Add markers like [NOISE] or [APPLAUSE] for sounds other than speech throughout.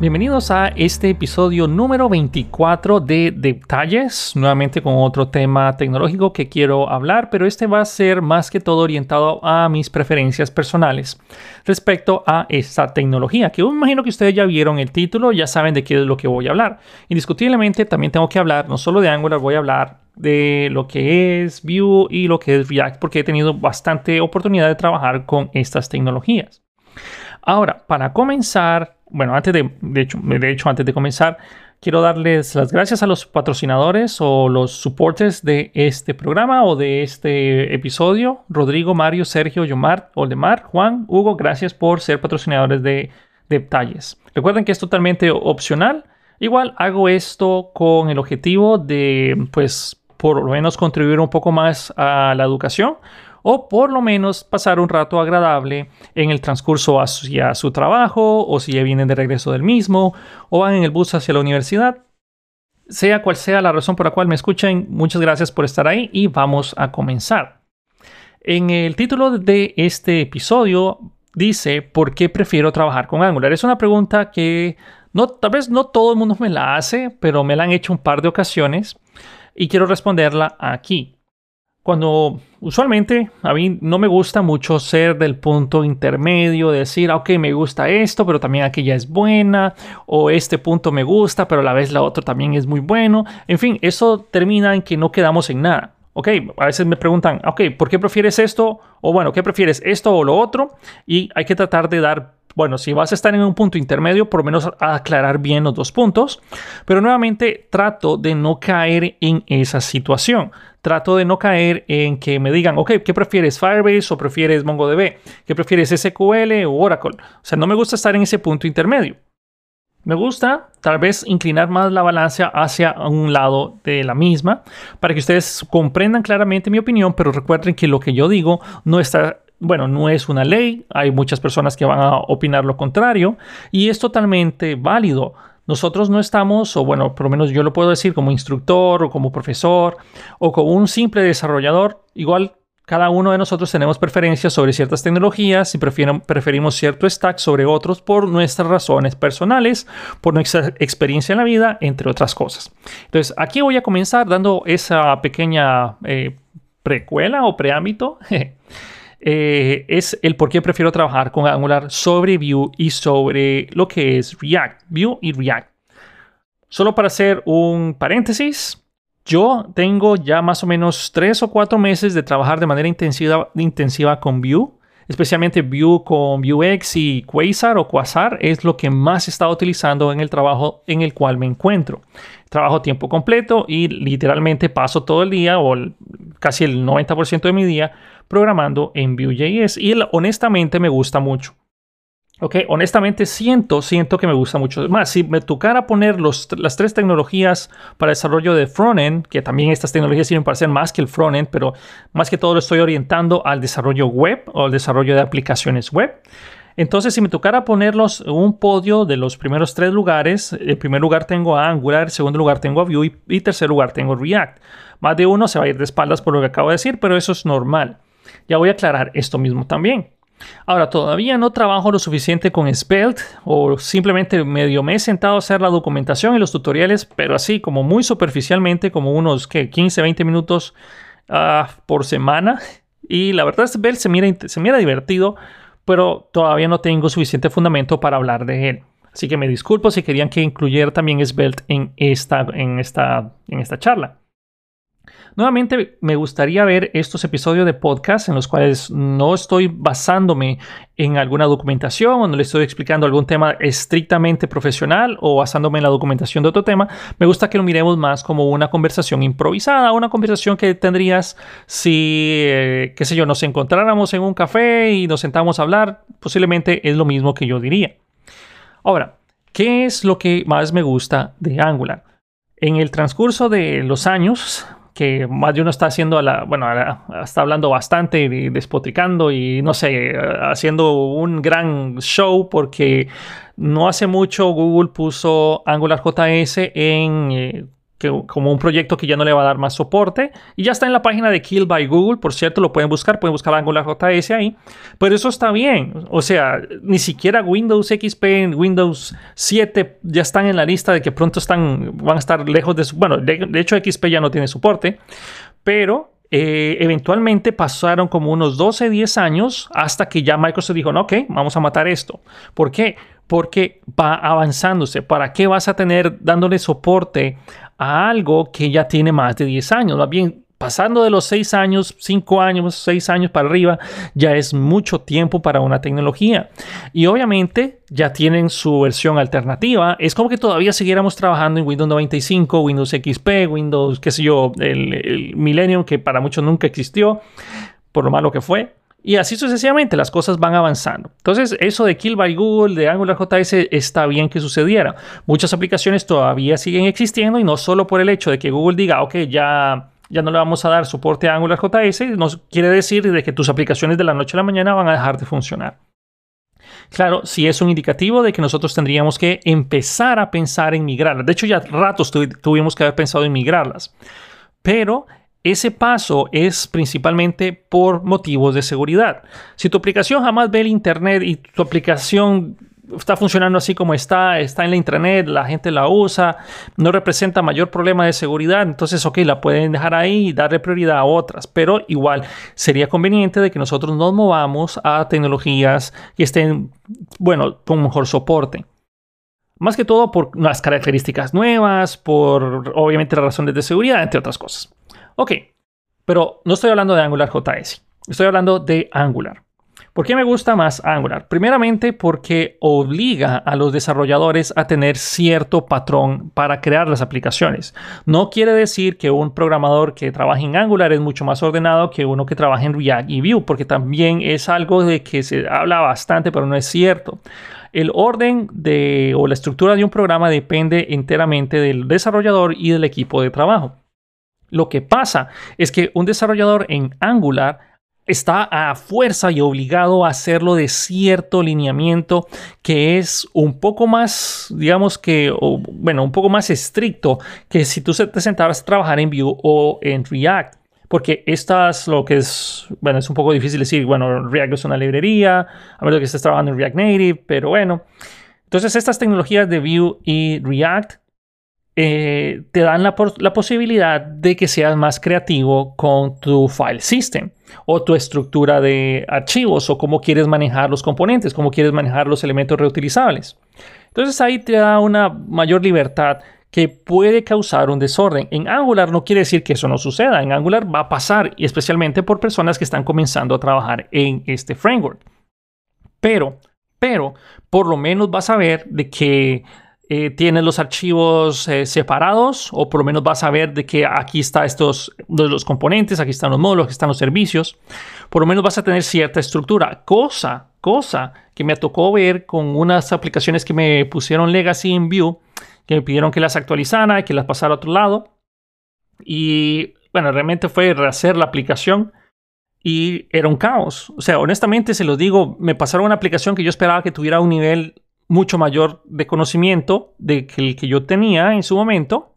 Bienvenidos a este episodio número 24 de Detalles, nuevamente con otro tema tecnológico que quiero hablar, pero este va a ser más que todo orientado a mis preferencias personales respecto a esta tecnología, que me imagino que ustedes ya vieron el título, ya saben de qué es lo que voy a hablar. Indiscutiblemente también tengo que hablar no solo de Angular, voy a hablar de lo que es Vue y lo que es React, porque he tenido bastante oportunidad de trabajar con estas tecnologías. Ahora, para comenzar, bueno, antes de, de hecho, de hecho, antes de comenzar, quiero darles las gracias a los patrocinadores o los soportes de este programa o de este episodio. Rodrigo, Mario, Sergio, Yomar, Oldemar, Juan, Hugo, gracias por ser patrocinadores de, detalles. Recuerden que es totalmente opcional. Igual hago esto con el objetivo de, pues, por lo menos contribuir un poco más a la educación o por lo menos pasar un rato agradable en el transcurso hacia su trabajo o si ya vienen de regreso del mismo o van en el bus hacia la universidad. Sea cual sea la razón por la cual me escuchen, muchas gracias por estar ahí y vamos a comenzar. En el título de este episodio dice ¿por qué prefiero trabajar con Angular? Es una pregunta que no, tal vez no todo el mundo me la hace, pero me la han hecho un par de ocasiones y quiero responderla aquí cuando usualmente a mí no me gusta mucho ser del punto intermedio, decir, ah, ok, me gusta esto, pero también aquella es buena, o este punto me gusta, pero a la vez la otra también es muy bueno. En fin, eso termina en que no quedamos en nada. Ok, a veces me preguntan, ok, ¿por qué prefieres esto? O bueno, ¿qué prefieres esto o lo otro? Y hay que tratar de dar bueno, si vas a estar en un punto intermedio, por lo menos aclarar bien los dos puntos. Pero nuevamente trato de no caer en esa situación. Trato de no caer en que me digan, ok, ¿qué prefieres? Firebase o prefieres MongoDB? ¿Qué prefieres SQL o Oracle? O sea, no me gusta estar en ese punto intermedio. Me gusta tal vez inclinar más la balanza hacia un lado de la misma para que ustedes comprendan claramente mi opinión, pero recuerden que lo que yo digo no está bueno, no es una ley, hay muchas personas que van a opinar lo contrario y es totalmente válido. Nosotros no estamos, o bueno, por lo menos yo lo puedo decir como instructor o como profesor o como un simple desarrollador, igual cada uno de nosotros tenemos preferencias sobre ciertas tecnologías y preferimos cierto stack sobre otros por nuestras razones personales, por nuestra experiencia en la vida, entre otras cosas. Entonces, aquí voy a comenzar dando esa pequeña eh, precuela o preámbito [LAUGHS] Eh, es el por qué prefiero trabajar con Angular sobre Vue y sobre lo que es React, Vue y React. Solo para hacer un paréntesis, yo tengo ya más o menos tres o cuatro meses de trabajar de manera intensiva, intensiva con Vue especialmente Vue con Vuex y Quasar o Quasar es lo que más he estado utilizando en el trabajo en el cual me encuentro. Trabajo tiempo completo y literalmente paso todo el día o casi el 90% de mi día programando en Vue.js y honestamente me gusta mucho. Ok, honestamente siento, siento que me gusta mucho. Más, si me tocara poner las tres tecnologías para desarrollo de frontend, que también estas tecnologías sirven para ser más que el frontend, pero más que todo lo estoy orientando al desarrollo web o al desarrollo de aplicaciones web. Entonces, si me tocara ponerlos un podio de los primeros tres lugares, en primer lugar tengo a Angular, en segundo lugar tengo a Vue y, y tercer lugar tengo React. Más de uno se va a ir de espaldas por lo que acabo de decir, pero eso es normal. Ya voy a aclarar esto mismo también. Ahora, todavía no trabajo lo suficiente con Svelte o simplemente medio me he sentado a hacer la documentación y los tutoriales, pero así como muy superficialmente, como unos 15, 20 minutos ah, por semana. Y la verdad, Svelte se mira, se mira divertido, pero todavía no tengo suficiente fundamento para hablar de él. Así que me disculpo si querían que incluyera también Svelte en esta, en esta, en esta charla. Nuevamente me gustaría ver estos episodios de podcast en los cuales no estoy basándome en alguna documentación o no le estoy explicando algún tema estrictamente profesional o basándome en la documentación de otro tema. Me gusta que lo miremos más como una conversación improvisada, una conversación que tendrías si, eh, qué sé yo, nos encontráramos en un café y nos sentamos a hablar. Posiblemente es lo mismo que yo diría. Ahora, ¿qué es lo que más me gusta de Angular? En el transcurso de los años, que más de uno está haciendo, la, bueno, está hablando bastante y despotricando y no sé, haciendo un gran show porque no hace mucho Google puso Angular JS en, eh, como un proyecto que ya no le va a dar más soporte. Y ya está en la página de Kill by Google, por cierto, lo pueden buscar, pueden buscar AngularJS ahí. Pero eso está bien. O sea, ni siquiera Windows XP, Windows 7 ya están en la lista de que pronto están, van a estar lejos de su... Bueno, de, hecho XP ya no tiene soporte, pero eh, eventualmente pasaron como unos 12, 10 años hasta que ya Microsoft dijo, no, ok, vamos a matar esto. ¿Por qué? Porque va avanzándose. ¿Para qué vas a tener dándole soporte a algo que ya tiene más de 10 años. Más bien, pasando de los 6 años, 5 años, 6 años para arriba, ya es mucho tiempo para una tecnología. Y obviamente ya tienen su versión alternativa. Es como que todavía siguiéramos trabajando en Windows 95, Windows XP, Windows, qué sé yo, el, el Millennium, que para muchos nunca existió, por lo malo que fue. Y así sucesivamente las cosas van avanzando. Entonces, eso de Kill by Google, de AngularJS, está bien que sucediera. Muchas aplicaciones todavía siguen existiendo y no solo por el hecho de que Google diga, ok, ya, ya no le vamos a dar soporte a AngularJS, no quiere decir de que tus aplicaciones de la noche a la mañana van a dejar de funcionar. Claro, sí es un indicativo de que nosotros tendríamos que empezar a pensar en migrarlas. De hecho, ya ratos tuvimos que haber pensado en migrarlas. Pero ese paso es principalmente por motivos de seguridad. Si tu aplicación jamás ve el Internet y tu aplicación está funcionando así como está, está en la intranet, la gente la usa, no representa mayor problema de seguridad, entonces, ok, la pueden dejar ahí y darle prioridad a otras, pero igual sería conveniente de que nosotros nos movamos a tecnologías que estén, bueno, con mejor soporte. Más que todo por las características nuevas, por obviamente las razones de seguridad, entre otras cosas. Ok, pero no estoy hablando de Angular JS, estoy hablando de Angular. ¿Por qué me gusta más Angular? Primeramente porque obliga a los desarrolladores a tener cierto patrón para crear las aplicaciones. No quiere decir que un programador que trabaja en Angular es mucho más ordenado que uno que trabaja en React y Vue, porque también es algo de que se habla bastante, pero no es cierto. El orden de, o la estructura de un programa depende enteramente del desarrollador y del equipo de trabajo. Lo que pasa es que un desarrollador en Angular está a fuerza y obligado a hacerlo de cierto lineamiento que es un poco más, digamos que, bueno, un poco más estricto que si tú te sentaras a trabajar en Vue o en React. Porque estas, lo que es, bueno, es un poco difícil decir, bueno, React es una librería, a menos que estés trabajando en React Native, pero bueno. Entonces, estas tecnologías de Vue y React eh, te dan la, posibilidad de que seas más creativo con tu file system o tu estructura de archivos o cómo quieres manejar los componentes, cómo quieres manejar los elementos reutilizables. Entonces ahí te da una mayor libertad que puede causar un desorden. En Angular no quiere decir que eso no suceda. En Angular va a pasar y especialmente por personas que están comenzando a trabajar en este framework. Pero, pero, por lo menos vas a ver de que eh, tienes los archivos eh, separados o por lo menos vas a ver de que aquí están estos los componentes, aquí están los módulos, aquí están los servicios. Por lo menos vas a tener cierta estructura. Cosa, cosa que me tocó ver con unas aplicaciones que me pusieron Legacy en Vue, que me pidieron que las actualizara y que las pasara a otro lado. Y bueno, realmente fue rehacer la aplicación y era un caos. O sea, honestamente se los digo, me pasaron una aplicación que yo esperaba que tuviera un nivel mucho mayor de conocimiento de que el que yo tenía en su momento.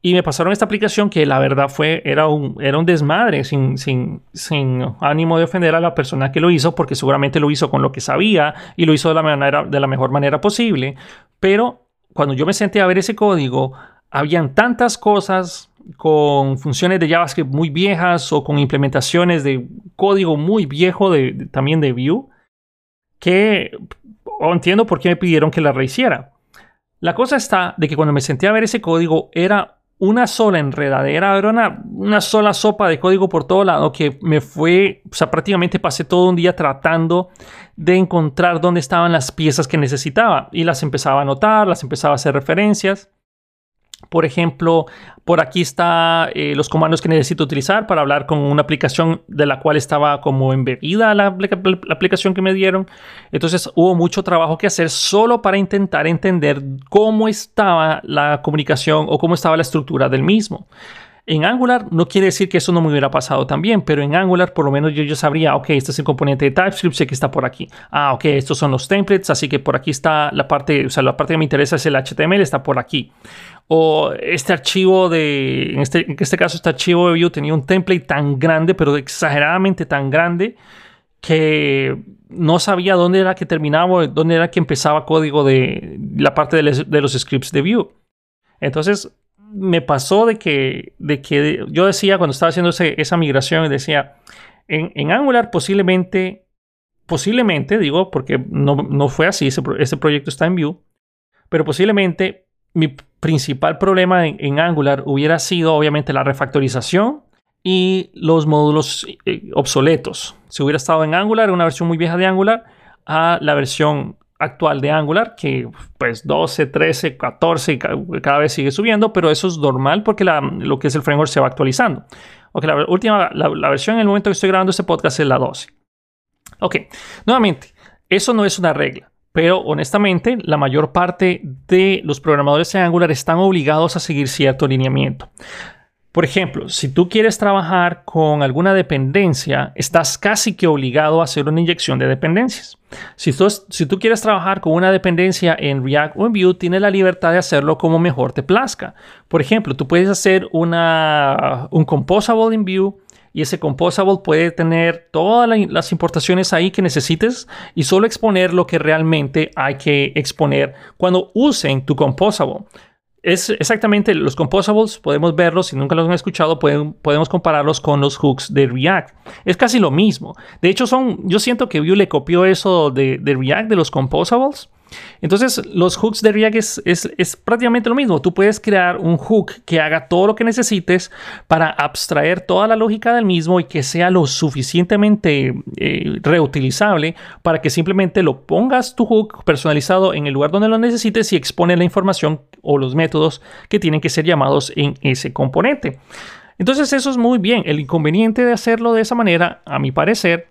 Y me pasaron esta aplicación que la verdad fue, era un, era un desmadre, sin, sin, sin ánimo de ofender a la persona que lo hizo, porque seguramente lo hizo con lo que sabía y lo hizo de la, manera, de la mejor manera posible. Pero cuando yo me senté a ver ese código, habían tantas cosas con funciones de JavaScript muy viejas o con implementaciones de código muy viejo de, también de Vue, que entiendo por qué me pidieron que la rehiciera. La cosa está de que cuando me senté a ver ese código era una sola enredadera, era una, una sola sopa de código por todo lado que me fue, o sea, prácticamente pasé todo un día tratando de encontrar dónde estaban las piezas que necesitaba y las empezaba a anotar, las empezaba a hacer referencias. Por ejemplo, por aquí está eh, los comandos que necesito utilizar para hablar con una aplicación de la cual estaba como embebida la, aplicación que me dieron. Entonces hubo mucho trabajo que hacer solo para intentar entender cómo estaba la comunicación o cómo estaba la estructura del mismo. En Angular no quiere decir que eso no me hubiera pasado también, pero en Angular por lo menos yo, yo sabría, ok, este es el componente de TypeScript, sé que está por aquí. Ah, ok, estos son los templates, así que por aquí está la parte, o sea, la parte que me interesa es el HTML, está por aquí. O este archivo de, en este, en este caso este archivo de Vue tenía un template tan grande, pero exageradamente tan grande, que no sabía dónde era que terminaba, dónde era que empezaba código de la parte de, de los scripts de Vue. Entonces, me pasó de que, de que yo decía cuando estaba haciendo esa migración, decía, en, Angular posiblemente, posiblemente, digo, porque no, fue así, ese, proyecto está en Vue, pero posiblemente mi principal problema en, Angular hubiera sido obviamente la refactorización y los módulos eh, obsoletos. Si hubiera estado en Angular, una versión muy vieja de Angular, a la versión actual de Angular, que pues 12, 13, 14, cada vez sigue subiendo, pero eso es normal porque lo que es el framework se va actualizando. Ok, la última, la, versión en el momento que estoy grabando este podcast es la 12. Ok, nuevamente, eso no es una regla, pero honestamente la mayor parte de los programadores de Angular están obligados a seguir cierto lineamiento. Por ejemplo, si tú quieres trabajar con alguna dependencia, estás casi que obligado a hacer una inyección de dependencias. Si tú, si tú quieres trabajar con una dependencia en React o en Vue, tienes la libertad de hacerlo como mejor te plazca. Por ejemplo, tú puedes hacer una, un composable en Vue y ese composable puede tener todas las importaciones ahí que necesites y solo exponer lo que realmente hay que exponer cuando usen tu composable es exactamente los composables, podemos verlos, si nunca los han escuchado, podemos compararlos con los hooks de React. Es casi lo mismo. De hecho, son, yo siento que Vue le copió eso de, de React, de los composables, entonces, los hooks de React es, prácticamente lo mismo. Tú puedes crear un hook que haga todo lo que necesites para abstraer toda la lógica del mismo y que sea lo suficientemente eh, reutilizable para que simplemente lo pongas tu hook personalizado en el lugar donde lo necesites y expone la información o los métodos que tienen que ser llamados en ese componente. Entonces, eso es muy bien. El inconveniente de hacerlo de esa manera, a mi parecer,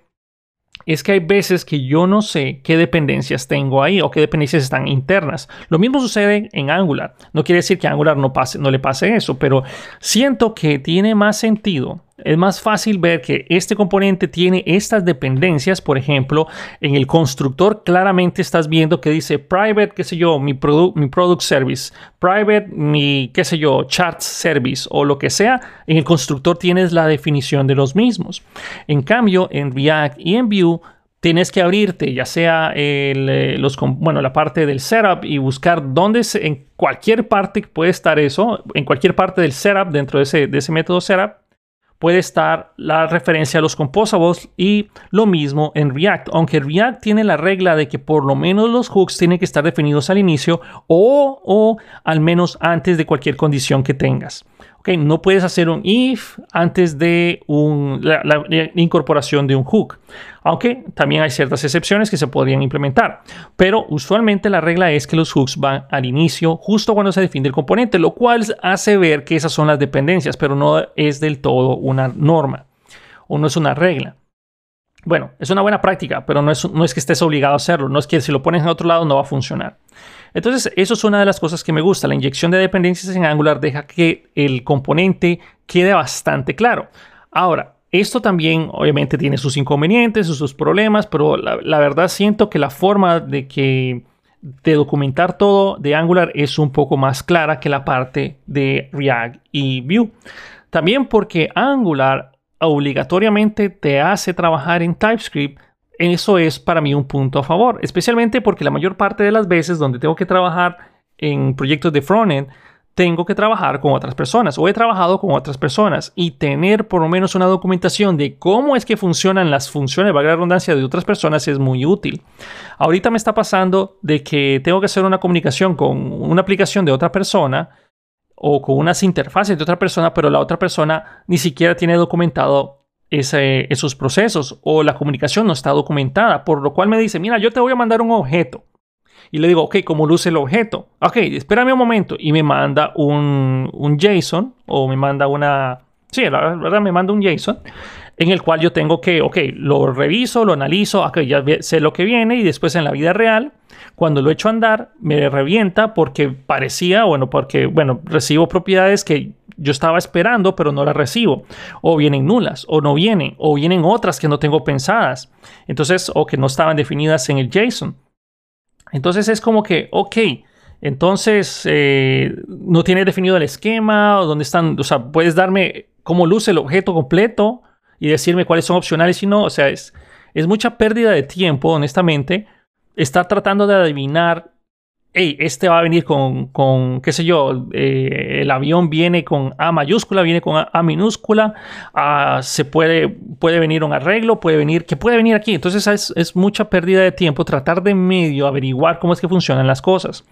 es que hay veces que yo no sé qué dependencias tengo ahí o qué dependencias están internas. Lo mismo sucede en Angular. No quiere decir que Angular no, pase, no le pase eso, pero siento que tiene más sentido es más fácil ver que este componente tiene estas dependencias. Por ejemplo, en el constructor claramente estás viendo que dice private, qué sé yo, mi, product, mi product service, private, mi, qué sé yo, chat service o lo que sea. En el constructor tienes la definición de los mismos. En cambio, en React y en Vue tienes que abrirte, ya sea el, eh, los, bueno, la parte del setup y buscar dónde en cualquier parte puede estar eso, en cualquier parte del setup, dentro de ese, de ese método setup, puede estar la referencia a los composables y lo mismo en React. Aunque React tiene la regla de que por lo menos los hooks tienen que estar definidos al inicio o, o al menos antes de cualquier condición que tengas. No puedes hacer un if antes de la, incorporación de un hook, aunque también hay ciertas excepciones que se podrían implementar. Pero usualmente la regla es que los hooks van al inicio, justo cuando se define el componente, lo cual hace ver que esas son las dependencias, pero no es del todo una norma o no es una regla. Bueno, es una buena práctica, pero no es, que estés obligado a hacerlo, no es que si lo pones en otro lado no va a funcionar. Entonces, eso es una de las cosas que me gusta. La inyección de dependencias en Angular deja que el componente quede bastante claro. Ahora, esto también obviamente tiene sus inconvenientes, sus problemas, pero la, verdad siento que la forma de que de documentar todo de Angular es un poco más clara que la parte de React y Vue. También porque Angular obligatoriamente te hace trabajar en TypeScript eso es para mí un punto a favor, especialmente porque la mayor parte de las veces donde tengo que trabajar en proyectos de frontend, tengo que trabajar con otras personas o he trabajado con otras personas y tener por lo menos una documentación de cómo es que funcionan las funciones, valga la redundancia, de otras personas es muy útil. Ahorita me está pasando de que tengo que hacer una comunicación con una aplicación de otra persona o con unas interfaces de otra persona, pero la otra persona ni siquiera tiene documentado esos procesos o la comunicación no está documentada, por lo cual me dice, mira, yo te voy a mandar un objeto. Y le digo, ok, ¿cómo luce el objeto? Ok, espérame un momento. Y me manda un, un JSON o me manda una... Sí, la verdad me manda un JSON en el cual yo tengo que, ok, lo reviso, lo analizo, ok, ya sé lo que viene y después en la vida real, cuando lo echo a andar, me revienta porque parecía, bueno, porque, bueno, recibo propiedades que yo estaba esperando, pero no las recibo. O vienen nulas, o no vienen, o vienen otras que no tengo pensadas. Entonces, o que no estaban definidas en el JSON. Entonces es como que, ok, entonces eh, no tiene definido el esquema, o dónde están, o sea, puedes darme cómo luce el objeto completo y decirme cuáles son opcionales y no. O sea, es, es mucha pérdida de tiempo, honestamente, estar tratando de adivinar hey, este va a venir con, con qué sé yo, eh, el avión viene con A mayúscula, viene con A, minúscula, ah, se puede, puede venir un arreglo, puede venir, que puede venir aquí. Entonces es, es, mucha pérdida de tiempo tratar de medio averiguar cómo es que funcionan las cosas.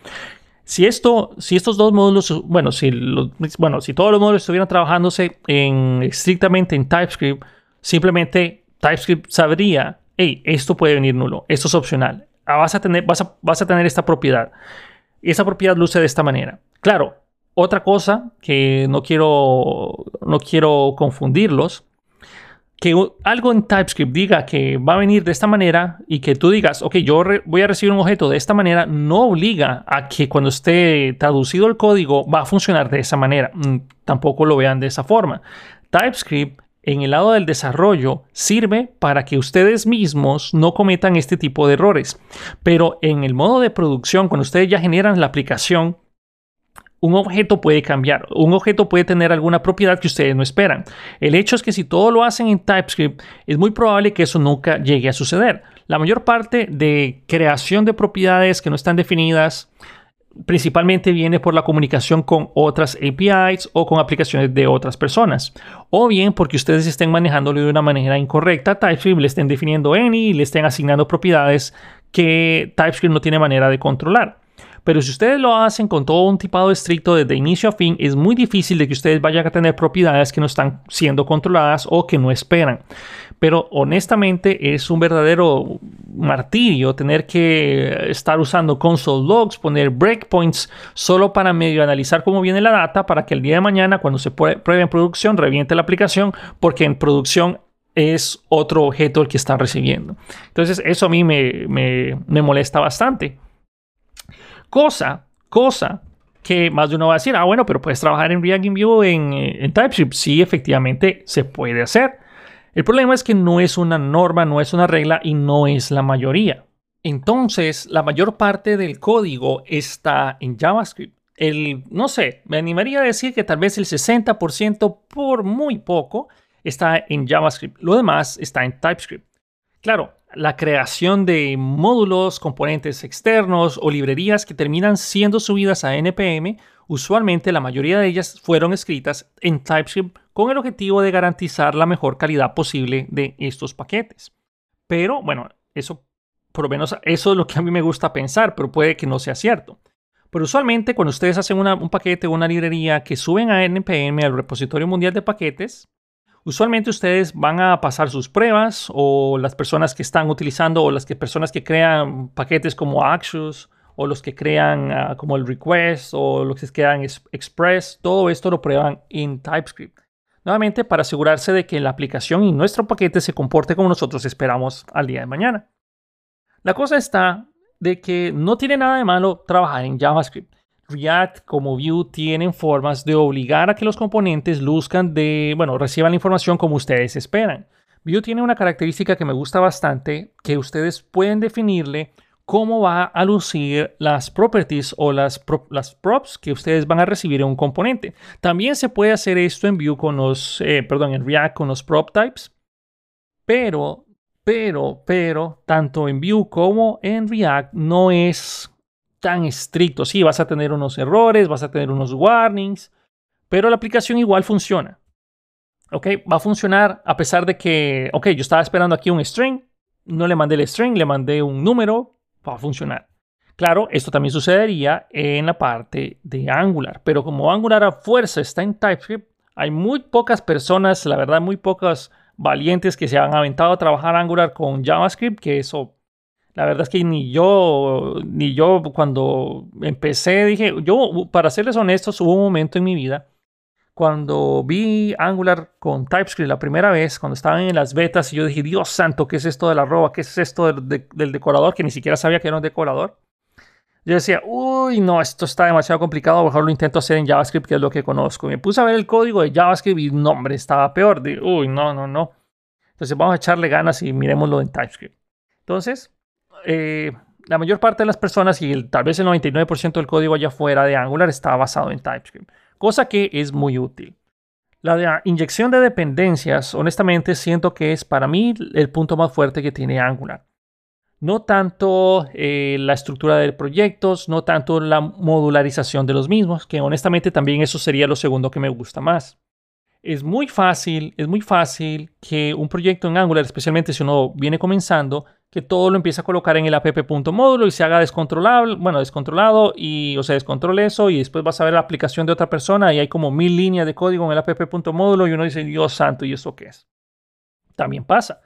Si esto, si estos dos módulos, bueno, si, bueno, si todos los módulos estuvieran trabajándose en, estrictamente en TypeScript, simplemente TypeScript sabría, hey, esto puede venir nulo, esto es opcional, Vas a tener, vas a, vas a tener esta propiedad. Y esa propiedad luce de esta manera. Claro, otra cosa que no quiero, no quiero confundirlos, que algo en TypeScript diga que va a venir de esta manera y que tú digas, ok, yo voy a recibir un objeto de esta manera, no obliga a que cuando esté traducido el código va a funcionar de esa manera. Mm, tampoco lo vean de esa forma. TypeScript en el lado del desarrollo sirve para que ustedes mismos no cometan este tipo de errores. Pero en el modo de producción, cuando ustedes ya generan la aplicación, un objeto puede cambiar, un objeto puede tener alguna propiedad que ustedes no esperan. El hecho es que si todo lo hacen en TypeScript, es muy probable que eso nunca llegue a suceder. La mayor parte de creación de propiedades que no están definidas principalmente viene por la comunicación con otras APIs o con aplicaciones de otras personas. O bien porque ustedes estén manejándolo de una manera incorrecta, TypeScript le estén definiendo any y le estén asignando propiedades que TypeScript no tiene manera de controlar. Pero si ustedes lo hacen con todo un tipado estricto desde inicio a fin, es muy difícil de que ustedes vayan a tener propiedades que no están siendo controladas o que no esperan. Pero honestamente es un verdadero martirio tener que estar usando console logs, poner breakpoints solo para medio analizar cómo viene la data para que el día de mañana cuando se pruebe en producción reviente la aplicación porque en producción es otro objeto el que está recibiendo. Entonces eso a mí me, me molesta bastante. Cosa, cosa que más de uno va a decir, ah, bueno, pero puedes trabajar en React View en, en TypeScript. Sí, efectivamente se puede hacer. El problema es que no es una norma, no es una regla y no es la mayoría. Entonces, la mayor parte del código está en JavaScript. El, no sé, me animaría a decir que tal vez el 60% por muy poco está en JavaScript. Lo demás está en TypeScript. Claro, la creación de módulos, componentes externos o librerías que terminan siendo subidas a NPM, usualmente la mayoría de ellas fueron escritas en TypeScript con el objetivo de garantizar la mejor calidad posible de estos paquetes. Pero bueno, eso por lo menos eso es lo que a mí me gusta pensar, pero puede que no sea cierto. Pero usualmente cuando ustedes hacen un paquete o una librería que suben a NPM al repositorio mundial de paquetes, Usualmente ustedes van a pasar sus pruebas o las personas que están utilizando o las personas que crean paquetes como Axios o los que crean ah, como el request o los que crean express, todo esto lo prueban en TypeScript. Nuevamente para asegurarse de que la aplicación y nuestro paquete se comporte como nosotros esperamos al día de mañana. La cosa está de que no tiene nada de malo trabajar en JavaScript. React como Vue tienen formas de obligar a que los componentes luzcan de, bueno, reciban la información como ustedes esperan. Vue tiene una característica que me gusta bastante, que ustedes pueden definirle cómo va a lucir las properties o las, las props que ustedes van a recibir en un componente. También se puede hacer esto en Vue con los, eh, perdón, en React con los prop types, pero, pero, pero, tanto en Vue como en React no es tan estricto. Sí, vas a tener unos errores, vas a tener unos warnings, pero la aplicación igual funciona. ¿Ok? Va a funcionar a pesar de que, ok, yo estaba esperando aquí un string, no le mandé el string, le mandé un número, va a funcionar. Claro, esto también sucedería en la parte de Angular, pero como Angular a fuerza está en TypeScript, hay muy pocas personas, la verdad, muy pocas valientes que se han aventado a trabajar Angular con JavaScript, que eso la verdad es que ni yo, ni yo cuando empecé, dije, yo, para serles honestos, hubo un momento en mi vida cuando vi Angular con TypeScript la primera vez, cuando estaban en las betas, y yo dije, Dios santo, ¿qué es esto de la roba? ¿Qué es esto del, decorador? Que ni siquiera sabía que era un decorador. yo decía, uy, no, esto está demasiado complicado, mejor lo intento hacer en JavaScript, que es lo que conozco. Me puse a ver el código de JavaScript y no, hombre, estaba peor. De, uy, no, no, no. Entonces vamos a echarle ganas y miremoslo en TypeScript. Entonces, eh, la mayor parte de las personas y tal vez el 99% del código allá afuera de Angular está basado en TypeScript, cosa que es muy útil. La inyección de dependencias, honestamente, siento que es para mí el punto más fuerte que tiene Angular. No tanto eh, la estructura de proyectos, no tanto la modularización de los mismos, que honestamente también eso sería lo segundo que me gusta más. Es muy fácil, es muy fácil que un proyecto en Angular, especialmente si uno viene comenzando, que todo lo empiece a colocar en el app.módulo y se haga descontrolable, bueno, descontrolado y, o sea, descontrole eso y después vas a ver la aplicación de otra persona y hay como mil líneas de código en el app.módulo y uno dice, Dios santo, ¿y eso qué es? También pasa.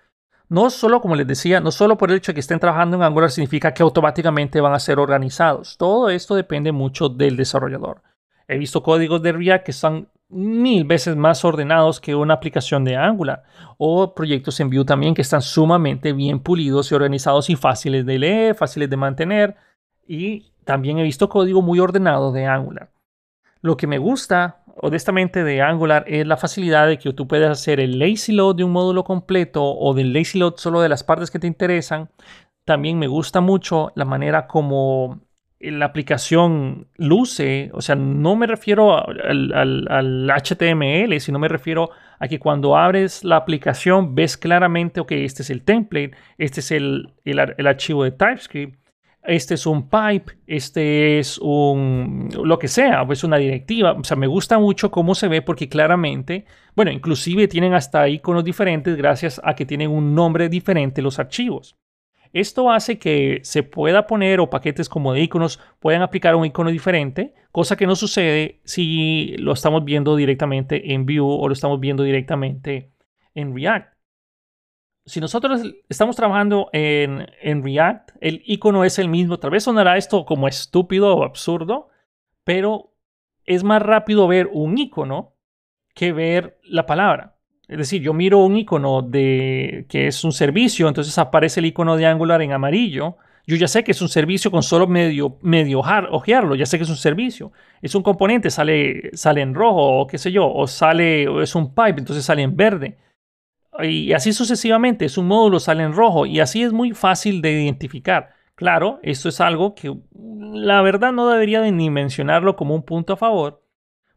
No solo, como les decía, no solo por el hecho de que estén trabajando en Angular significa que automáticamente van a ser organizados. Todo esto depende mucho del desarrollador. He visto códigos de React que están mil veces más ordenados que una aplicación de Angular o proyectos en Vue también que están sumamente bien pulidos y organizados y fáciles de leer, fáciles de mantener y también he visto código muy ordenado de Angular. Lo que me gusta honestamente de Angular es la facilidad de que tú puedes hacer el lazy load de un módulo completo o del lazy load solo de las partes que te interesan. También me gusta mucho la manera como la aplicación luce, o sea, no me refiero al, HTML, sino me refiero a que cuando abres la aplicación ves claramente, ok, este es el template, este es el, el, archivo de TypeScript, este es un pipe, este es un, lo que sea, es una directiva. O sea, me gusta mucho cómo se ve porque claramente, bueno, inclusive tienen hasta iconos diferentes gracias a que tienen un nombre diferente los archivos. Esto hace que se pueda poner o paquetes como de iconos puedan aplicar un icono diferente, cosa que no sucede si lo estamos viendo directamente en Vue o lo estamos viendo directamente en React. Si nosotros estamos trabajando en, en React, el icono es el mismo. Tal vez sonará esto como estúpido o absurdo, pero es más rápido ver un icono que ver la palabra. Es decir, yo miro un icono de que es un servicio, entonces aparece el icono de Angular en amarillo. Yo ya sé que es un servicio con solo medio, medio ojearlo, ya sé que es un servicio. Es un componente, sale, sale en rojo o qué sé yo, o sale, o es un pipe, entonces sale en verde. Y así sucesivamente, es un módulo, sale en rojo y así es muy fácil de identificar. Claro, esto es algo que la verdad no debería de ni mencionarlo como un punto a favor,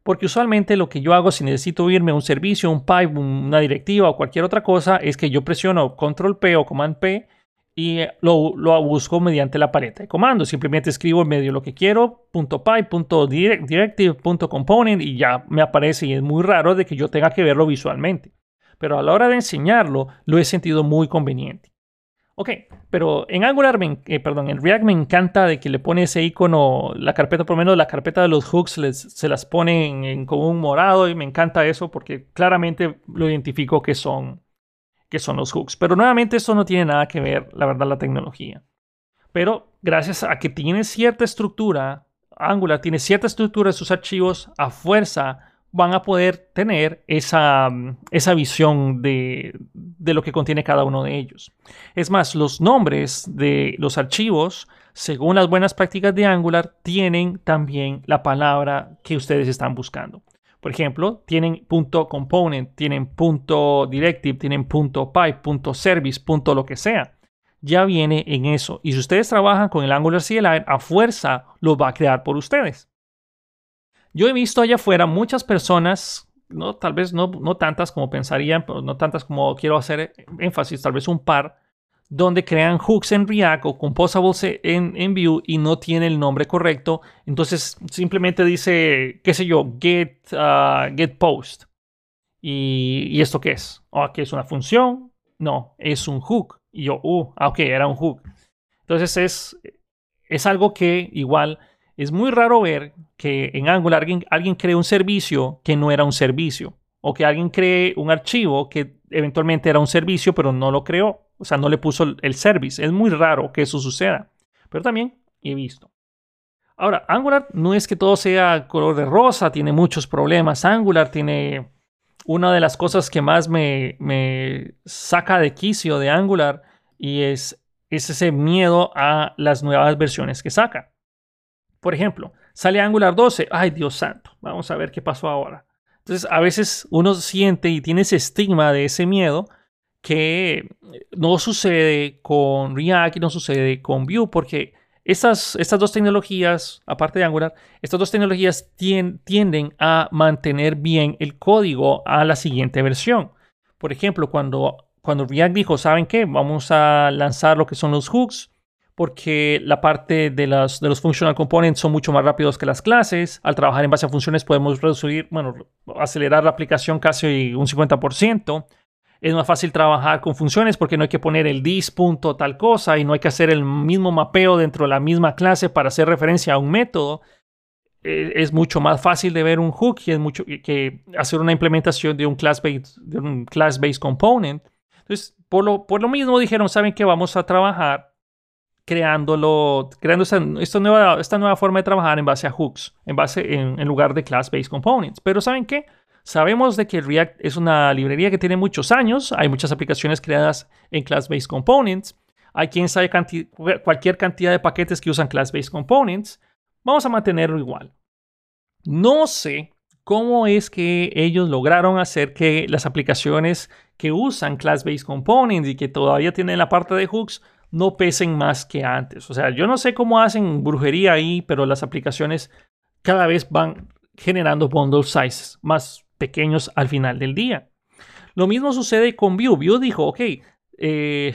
porque usualmente lo que yo hago si necesito irme a un servicio, un pipe, una directiva o cualquier otra cosa es que yo presiono control P o command P y lo, lo busco mediante la paleta de comandos. Simplemente escribo en medio lo que quiero, punto .py, punto .directive, punto .component y ya me aparece y es muy raro de que yo tenga que verlo visualmente. Pero a la hora de enseñarlo lo he sentido muy conveniente. Ok, pero en Angular, eh, perdón, en React me encanta de que le pone ese icono, la carpeta, por lo menos la carpeta de los hooks se las pone en, con un morado y me encanta eso porque claramente lo identifico que son, que son los hooks. Pero nuevamente eso no tiene nada que ver, la verdad, la tecnología. Pero gracias a que tiene cierta estructura, Angular tiene cierta estructura de sus archivos a fuerza van a poder tener esa, esa visión de, de, lo que contiene cada uno de ellos. Es más, los nombres de los archivos, según las buenas prácticas de Angular, tienen también la palabra que ustedes están buscando. Por ejemplo, tienen punto .component, tienen punto .directive, tienen punto .pipe, punto .service, punto lo que sea. Ya viene en eso. Y si ustedes trabajan con el Angular CLI, a fuerza lo va a crear por ustedes. Yo he visto allá afuera muchas personas, no, tal vez no, no tantas como pensarían, pero no tantas como quiero hacer énfasis, tal vez un par, donde crean hooks en React o composables en, en Vue y no tiene el nombre correcto. Entonces simplemente dice, qué sé yo, get, uh, get post. ¿Y, esto qué es? ¿O oh, es una función? No, es un hook. Y yo, uh, ah, ok, era un hook. Entonces es, es algo que igual es muy raro ver que en Angular alguien, cree un servicio que no era un servicio. O que alguien cree un archivo que eventualmente era un servicio, pero no lo creó. O sea, no le puso el service. Es muy raro que eso suceda. Pero también he visto. Ahora, Angular no es que todo sea color de rosa, tiene muchos problemas. Angular tiene una de las cosas que más me, saca de quicio de Angular y es ese miedo a las nuevas versiones que saca. Por ejemplo, sale Angular 12. Ay, Dios santo. Vamos a ver qué pasó ahora. Entonces, a veces uno siente y tiene ese estigma de ese miedo que no sucede con React y no sucede con Vue porque estas, estas dos tecnologías, aparte de Angular, estas dos tecnologías tienden a mantener bien el código a la siguiente versión. Por ejemplo, cuando, cuando React dijo, ¿saben qué? Vamos a lanzar lo que son los hooks porque la parte de, las, de los functional components son mucho más rápidos que las clases. Al trabajar en base a funciones podemos reducir, bueno, acelerar la aplicación casi un 50%. Es más fácil trabajar con funciones porque no hay que poner el dis punto tal cosa y no hay que hacer el mismo mapeo dentro de la misma clase para hacer referencia a un método. E, es mucho más fácil de ver un hook y es mucho que hacer una implementación de un class-based class component. Entonces, por lo, por lo mismo dijeron, ¿saben que Vamos a trabajar creándolo, creando esta, nueva, esta nueva forma de trabajar en base a hooks, en base en, lugar de class-based components. Pero ¿saben qué? Sabemos de que React es una librería que tiene muchos años, hay muchas aplicaciones creadas en Class-Based Components, hay quien sabe cualquier cantidad de paquetes que usan Class-Based Components, vamos a mantenerlo igual. No sé cómo es que ellos lograron hacer que las aplicaciones que usan Class-Based Components y que todavía tienen la parte de hooks no pesen más que antes. O sea, yo no sé cómo hacen brujería ahí, pero las aplicaciones cada vez van generando bundle sizes más pequeños al final del día. Lo mismo sucede con Vue. Vue dijo, ok, eh,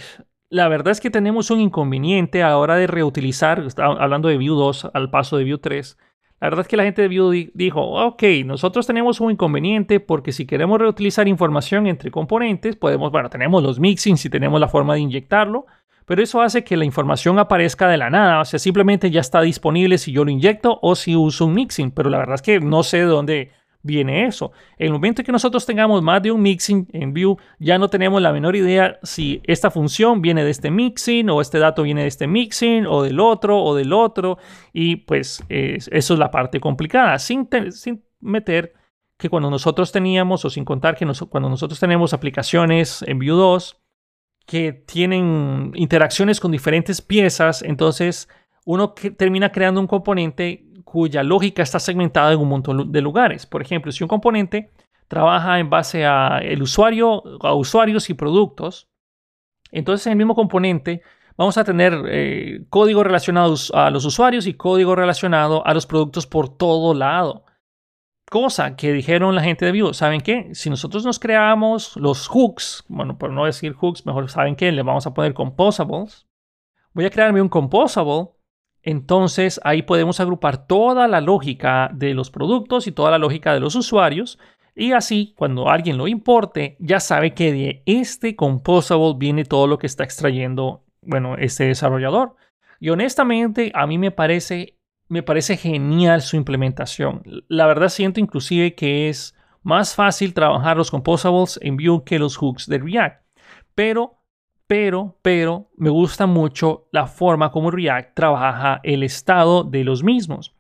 la verdad es que tenemos un inconveniente a la hora de reutilizar, hablando de Vue 2 al paso de Vue 3. La verdad es que la gente de Vue dijo, ok, nosotros tenemos un inconveniente porque si queremos reutilizar información entre componentes, podemos, bueno, tenemos los mixings y tenemos la forma de inyectarlo, pero eso hace que la información aparezca de la nada, o sea, simplemente ya está disponible si yo lo inyecto o si uso un mixing, pero la verdad es que no sé de dónde viene eso. En el momento que nosotros tengamos más de un mixing en Vue, ya no tenemos la menor idea si esta función viene de este mixing o este dato viene de este mixing o del otro o del otro. Y pues eso es la parte complicada, sin, sin meter que cuando nosotros teníamos o sin contar que cuando nosotros tenemos aplicaciones en Vue 2 que tienen interacciones con diferentes piezas, entonces uno termina creando un componente cuya lógica está segmentada en un montón de lugares. Por ejemplo, si un componente trabaja en base a el usuario, a usuarios y productos, entonces en el mismo componente vamos a tener eh, código relacionado a los usuarios y código relacionado a los productos por todo lado. Cosa que dijeron la gente de Vue, ¿saben qué? Si nosotros nos creamos los hooks, bueno, por no decir hooks, mejor saben qué, le vamos a poner composables. Voy a crearme un composable entonces ahí podemos agrupar toda la lógica de los productos y toda la lógica de los usuarios. Y así, cuando alguien lo importe, ya sabe que de este composable viene todo lo que está extrayendo, bueno, este desarrollador. Y honestamente, a mí me parece, me parece genial su implementación. La verdad siento inclusive que es más fácil trabajar los composables en Vue que los hooks de React. Pero pero, pero me gusta mucho la forma como React trabaja el estado de los mismos.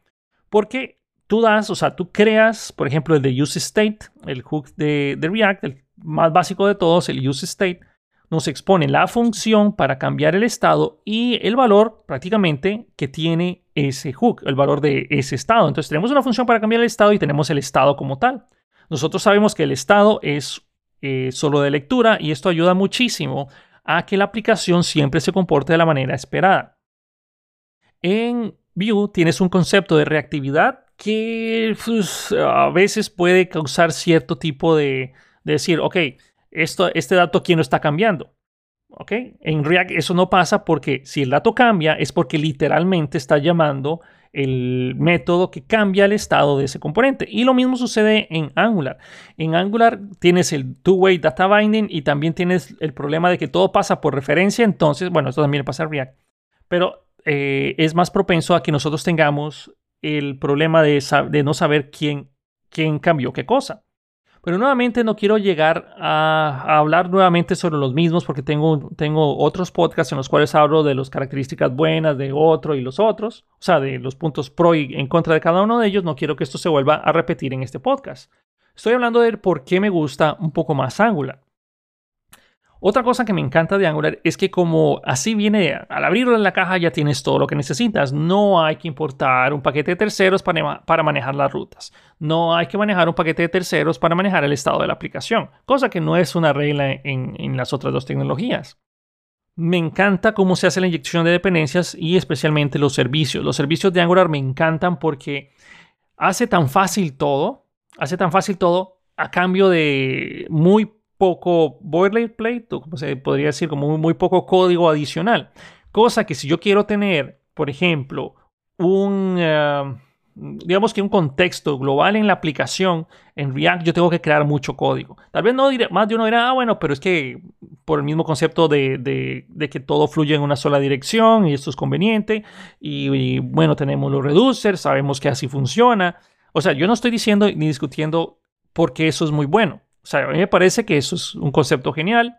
Porque tú das, o sea, tú creas, por ejemplo, el de use state, el hook de, React, el más básico de todos, el use state, nos expone la función para cambiar el estado y el valor prácticamente que tiene ese hook, el valor de ese estado. Entonces tenemos una función para cambiar el estado y tenemos el estado como tal. Nosotros sabemos que el estado es eh, solo de lectura y esto ayuda muchísimo a que la aplicación siempre se comporte de la manera esperada. En Vue tienes un concepto de reactividad que pues, a veces puede causar cierto tipo de, decir, ok, esto, este dato aquí no está cambiando. ¿Okay? En React eso no pasa porque si el dato cambia es porque literalmente está llamando el método que cambia el estado de ese componente. Y lo mismo sucede en Angular. En Angular tienes el two-way data binding y también tienes el problema de que todo pasa por referencia. Entonces, bueno, esto también pasa en React. Pero eh, es más propenso a que nosotros tengamos el problema de, de no saber quién, quién cambió qué cosa. Pero nuevamente no quiero llegar a, hablar nuevamente sobre los mismos porque tengo, tengo otros podcasts en los cuales hablo de las características buenas de otro y los otros, o sea, de los puntos pro y en contra de cada uno de ellos. No quiero que esto se vuelva a repetir en este podcast. Estoy hablando de por qué me gusta un poco más Angular. Otra cosa que me encanta de Angular es que como así viene, al abrirlo en la caja ya tienes todo lo que necesitas. No hay que importar un paquete de terceros para, manejar las rutas. No hay que manejar un paquete de terceros para manejar el estado de la aplicación, cosa que no es una regla en, en las otras dos tecnologías. Me encanta cómo se hace la inyección de dependencias y especialmente los servicios. Los servicios de Angular me encantan porque hace tan fácil todo, hace tan fácil todo a cambio de muy poco boilerplate, o como se podría decir, como muy, poco código adicional. Cosa que si yo quiero tener, por ejemplo, un, eh, digamos que un contexto global en la aplicación, en React yo tengo que crear mucho código. Tal vez no más de uno dirá, ah, bueno, pero es que por el mismo concepto de, que todo fluye en una sola dirección y esto es conveniente. Y, y, bueno, tenemos los reducers, sabemos que así funciona. O sea, yo no estoy diciendo ni discutiendo por qué eso es muy bueno. O sea, a mí me parece que eso es un concepto genial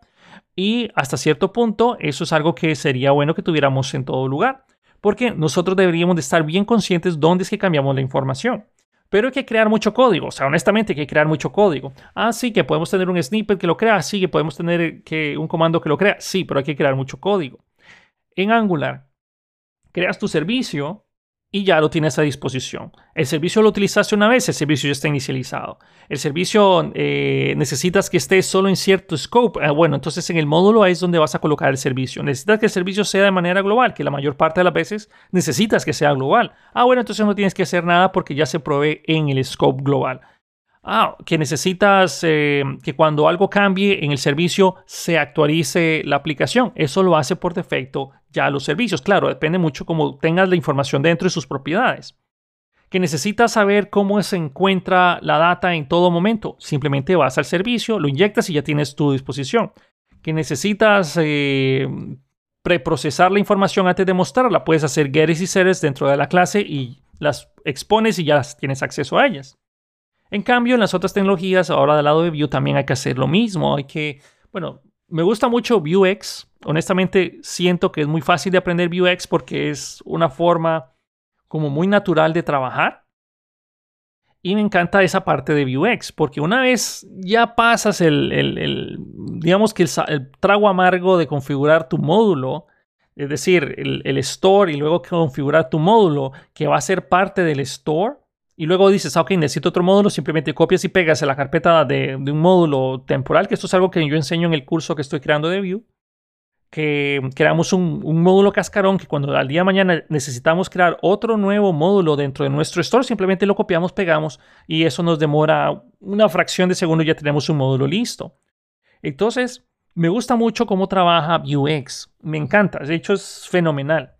y hasta cierto punto eso es algo que sería bueno que tuviéramos en todo lugar, porque nosotros deberíamos de estar bien conscientes dónde es que cambiamos la información. Pero hay que crear mucho código, o sea, honestamente hay que crear mucho código. Ah, sí, que podemos tener un snippet que lo crea, sí, que podemos tener que, un comando que lo crea, sí, pero hay que crear mucho código. En Angular, creas tu servicio y ya lo tienes a disposición. El servicio lo utilizaste una vez, el servicio ya está inicializado. El servicio eh, necesitas que esté solo en cierto scope. Ah, bueno, entonces en el módulo es donde vas a colocar el servicio. Necesitas que el servicio sea de manera global, que la mayor parte de las veces necesitas que sea global. Ah, bueno, entonces no tienes que hacer nada porque ya se provee en el scope global. Ah, que necesitas eh, que cuando algo cambie en el servicio se actualice la aplicación. Eso lo hace por defecto ya los servicios. Claro, depende mucho cómo tengas la información dentro de sus propiedades. Que necesitas saber cómo se encuentra la data en todo momento. Simplemente vas al servicio, lo inyectas y ya tienes tu disposición. Que necesitas eh, preprocesar la información antes de mostrarla. Puedes hacer getters y setters dentro de la clase y las expones y ya tienes acceso a ellas. En cambio, en las otras tecnologías, ahora del lado de Vue también hay que hacer lo mismo. Hay que, bueno, me gusta mucho Vuex. Honestamente, siento que es muy fácil de aprender Vuex porque es una forma como muy natural de trabajar. Y me encanta esa parte de Vuex, porque una vez ya pasas el, digamos que el, trago amargo de configurar tu módulo, es decir, el, store y luego configurar tu módulo que va a ser parte del store, y luego dices, ah, ok, necesito otro módulo, simplemente copias y pegas en la carpeta de, un módulo temporal, que esto es algo que yo enseño en el curso que estoy creando de Vue, que creamos un, módulo cascarón que cuando al día de mañana necesitamos crear otro nuevo módulo dentro de nuestro store, simplemente lo copiamos, pegamos y eso nos demora una fracción de segundo y ya tenemos un módulo listo. Entonces, me gusta mucho cómo trabaja Vuex, me encanta, de hecho es fenomenal.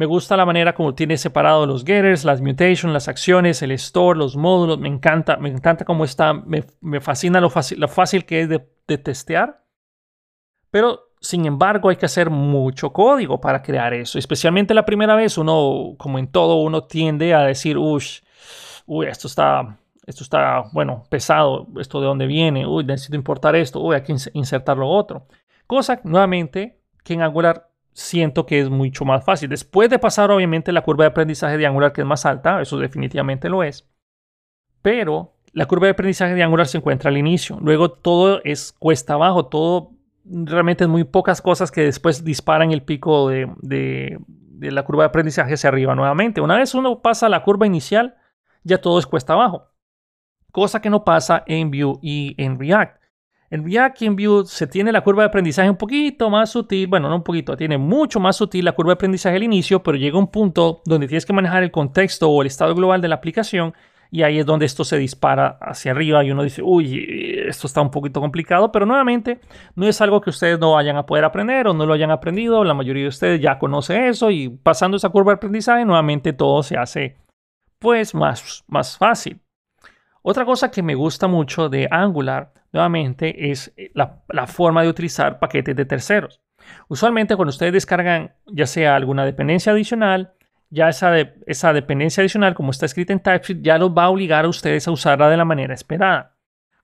Me gusta la manera como tiene separado los getters, las mutations, las acciones, el store, los módulos. Me encanta, me encanta cómo está. Me, fascina lo fácil, lo fácil que es de, testear. Pero, sin embargo, hay que hacer mucho código para crear eso. Especialmente la primera vez, uno, como en todo, uno tiende a decir, uy, uy, esto está, esto está, bueno, pesado. Esto de dónde viene. Uy, necesito importar esto. Uy, hay que insertar lo otro. Cosa, nuevamente, que en Angular siento que es mucho más fácil. Después de pasar, obviamente, la curva de aprendizaje de Angular, que es más alta, eso definitivamente lo es. Pero la curva de aprendizaje de Angular se encuentra al inicio. Luego todo es cuesta abajo, todo realmente muy pocas cosas que después disparan el pico de, de, de la curva de aprendizaje hacia arriba nuevamente. Una vez uno pasa la curva inicial, ya todo es cuesta abajo. Cosa que no pasa en Vue y en React. En React y en Vue se tiene la curva de aprendizaje un poquito más sutil, bueno, no un poquito, tiene mucho más sutil la curva de aprendizaje al inicio, pero llega un punto donde tienes que manejar el contexto o el estado global de la aplicación y ahí es donde esto se dispara hacia arriba y uno dice, uy, esto está un poquito complicado, pero nuevamente no es algo que ustedes no vayan a poder aprender o no lo hayan aprendido, la mayoría de ustedes ya conoce eso y pasando esa curva de aprendizaje nuevamente todo se hace pues más, más fácil. Otra cosa que me gusta mucho de Angular nuevamente es eh, la, forma de utilizar paquetes de terceros. Usualmente cuando ustedes descargan ya sea alguna dependencia adicional, ya esa, esa dependencia adicional como está escrita en TypeScript ya los va a obligar a ustedes a usarla de la manera esperada.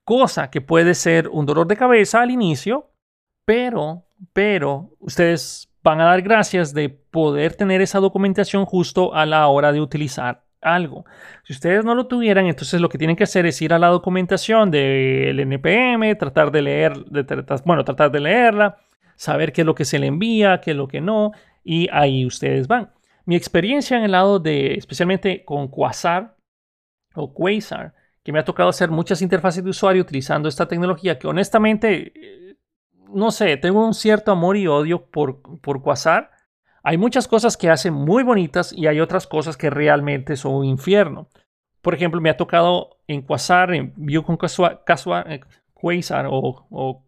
Cosa que puede ser un dolor de cabeza al inicio, pero, pero ustedes van a dar gracias de poder tener esa documentación justo a la hora de utilizar algo. Si ustedes no lo tuvieran, entonces lo que tienen que hacer es ir a la documentación del NPM, tratar de leer, bueno, tratar de leerla, saber qué es lo que se le envía, qué es lo que no, y ahí ustedes van. Mi experiencia en el lado de, especialmente con Quasar o Quasar, que me ha tocado hacer muchas interfaces de usuario utilizando esta tecnología, que honestamente, eh, no sé, tengo un cierto amor y odio por, por Quasar hay muchas cosas que hacen muy bonitas y hay otras cosas que realmente son un infierno. Por ejemplo, me ha tocado en Quasar, en View con eh, Quasar o, o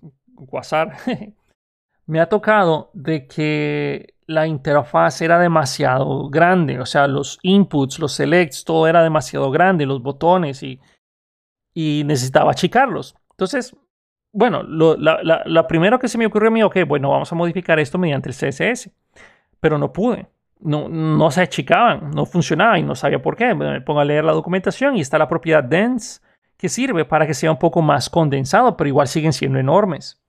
Quasar, [LAUGHS] me ha tocado de que la interfaz era demasiado grande, o sea, los inputs, los selects, todo era demasiado grande, los botones y, y necesitaba achicarlos. Entonces, bueno, lo, la, primero que se me ocurrió a mí, ok, bueno, vamos a modificar esto mediante el CSS pero no pude. No, no se achicaban, no funcionaba y no sabía por qué. Me pongo a leer la documentación y está la propiedad dense que sirve para que sea un poco más condensado, pero igual siguen siendo enormes.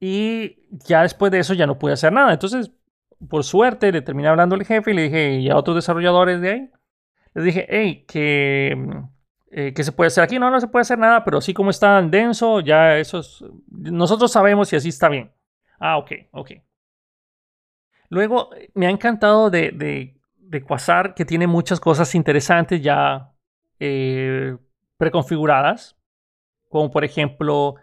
Y ya después de eso ya no pude hacer nada. Entonces, por suerte, le terminé hablando al jefe y le dije, y a otros desarrolladores de ahí, les dije, hey, que, eh, ¿qué se puede hacer aquí? No, no se puede hacer nada, pero así como está denso, ya eso es, nosotros sabemos si así está bien. Ah, ok, ok. Luego, me ha encantado de, de, Quasar que tiene muchas cosas interesantes ya eh, preconfiguradas, como por ejemplo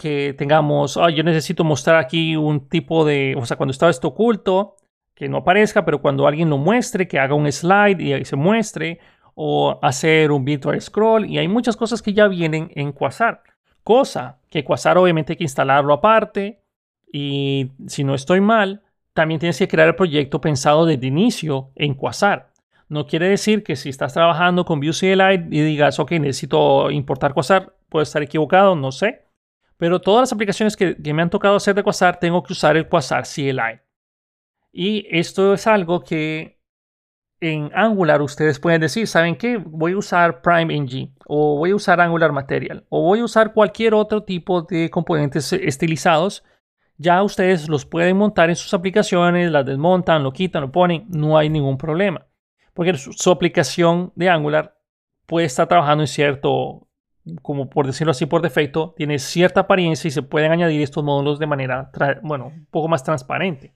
que tengamos, yo necesito mostrar aquí un tipo de, o sea, cuando está esto oculto, que no aparezca, pero cuando alguien lo muestre, que haga un slide y ahí se muestre, o hacer un virtual scroll, y hay muchas cosas que ya vienen en Quasar, cosa que Quasar obviamente hay que instalarlo aparte, y si no estoy mal, también tienes que crear el proyecto pensado desde inicio en Quasar. No quiere decir que si estás trabajando con Vue y digas, ok, necesito importar Quasar, puede estar equivocado, no sé. Pero todas las aplicaciones que, me han tocado hacer de Quasar, tengo que usar el Quasar CLI. Y esto es algo que en Angular ustedes pueden decir, ¿saben qué? Voy a usar PrimeNG o voy a usar Angular Material o voy a usar cualquier otro tipo de componentes estilizados ya ustedes los pueden montar en sus aplicaciones, las desmontan, lo quitan, lo ponen, no hay ningún problema. Porque su, aplicación de Angular puede estar trabajando en cierto, como por decirlo así por defecto, tiene cierta apariencia y se pueden añadir estos módulos de manera, bueno, un poco más transparente.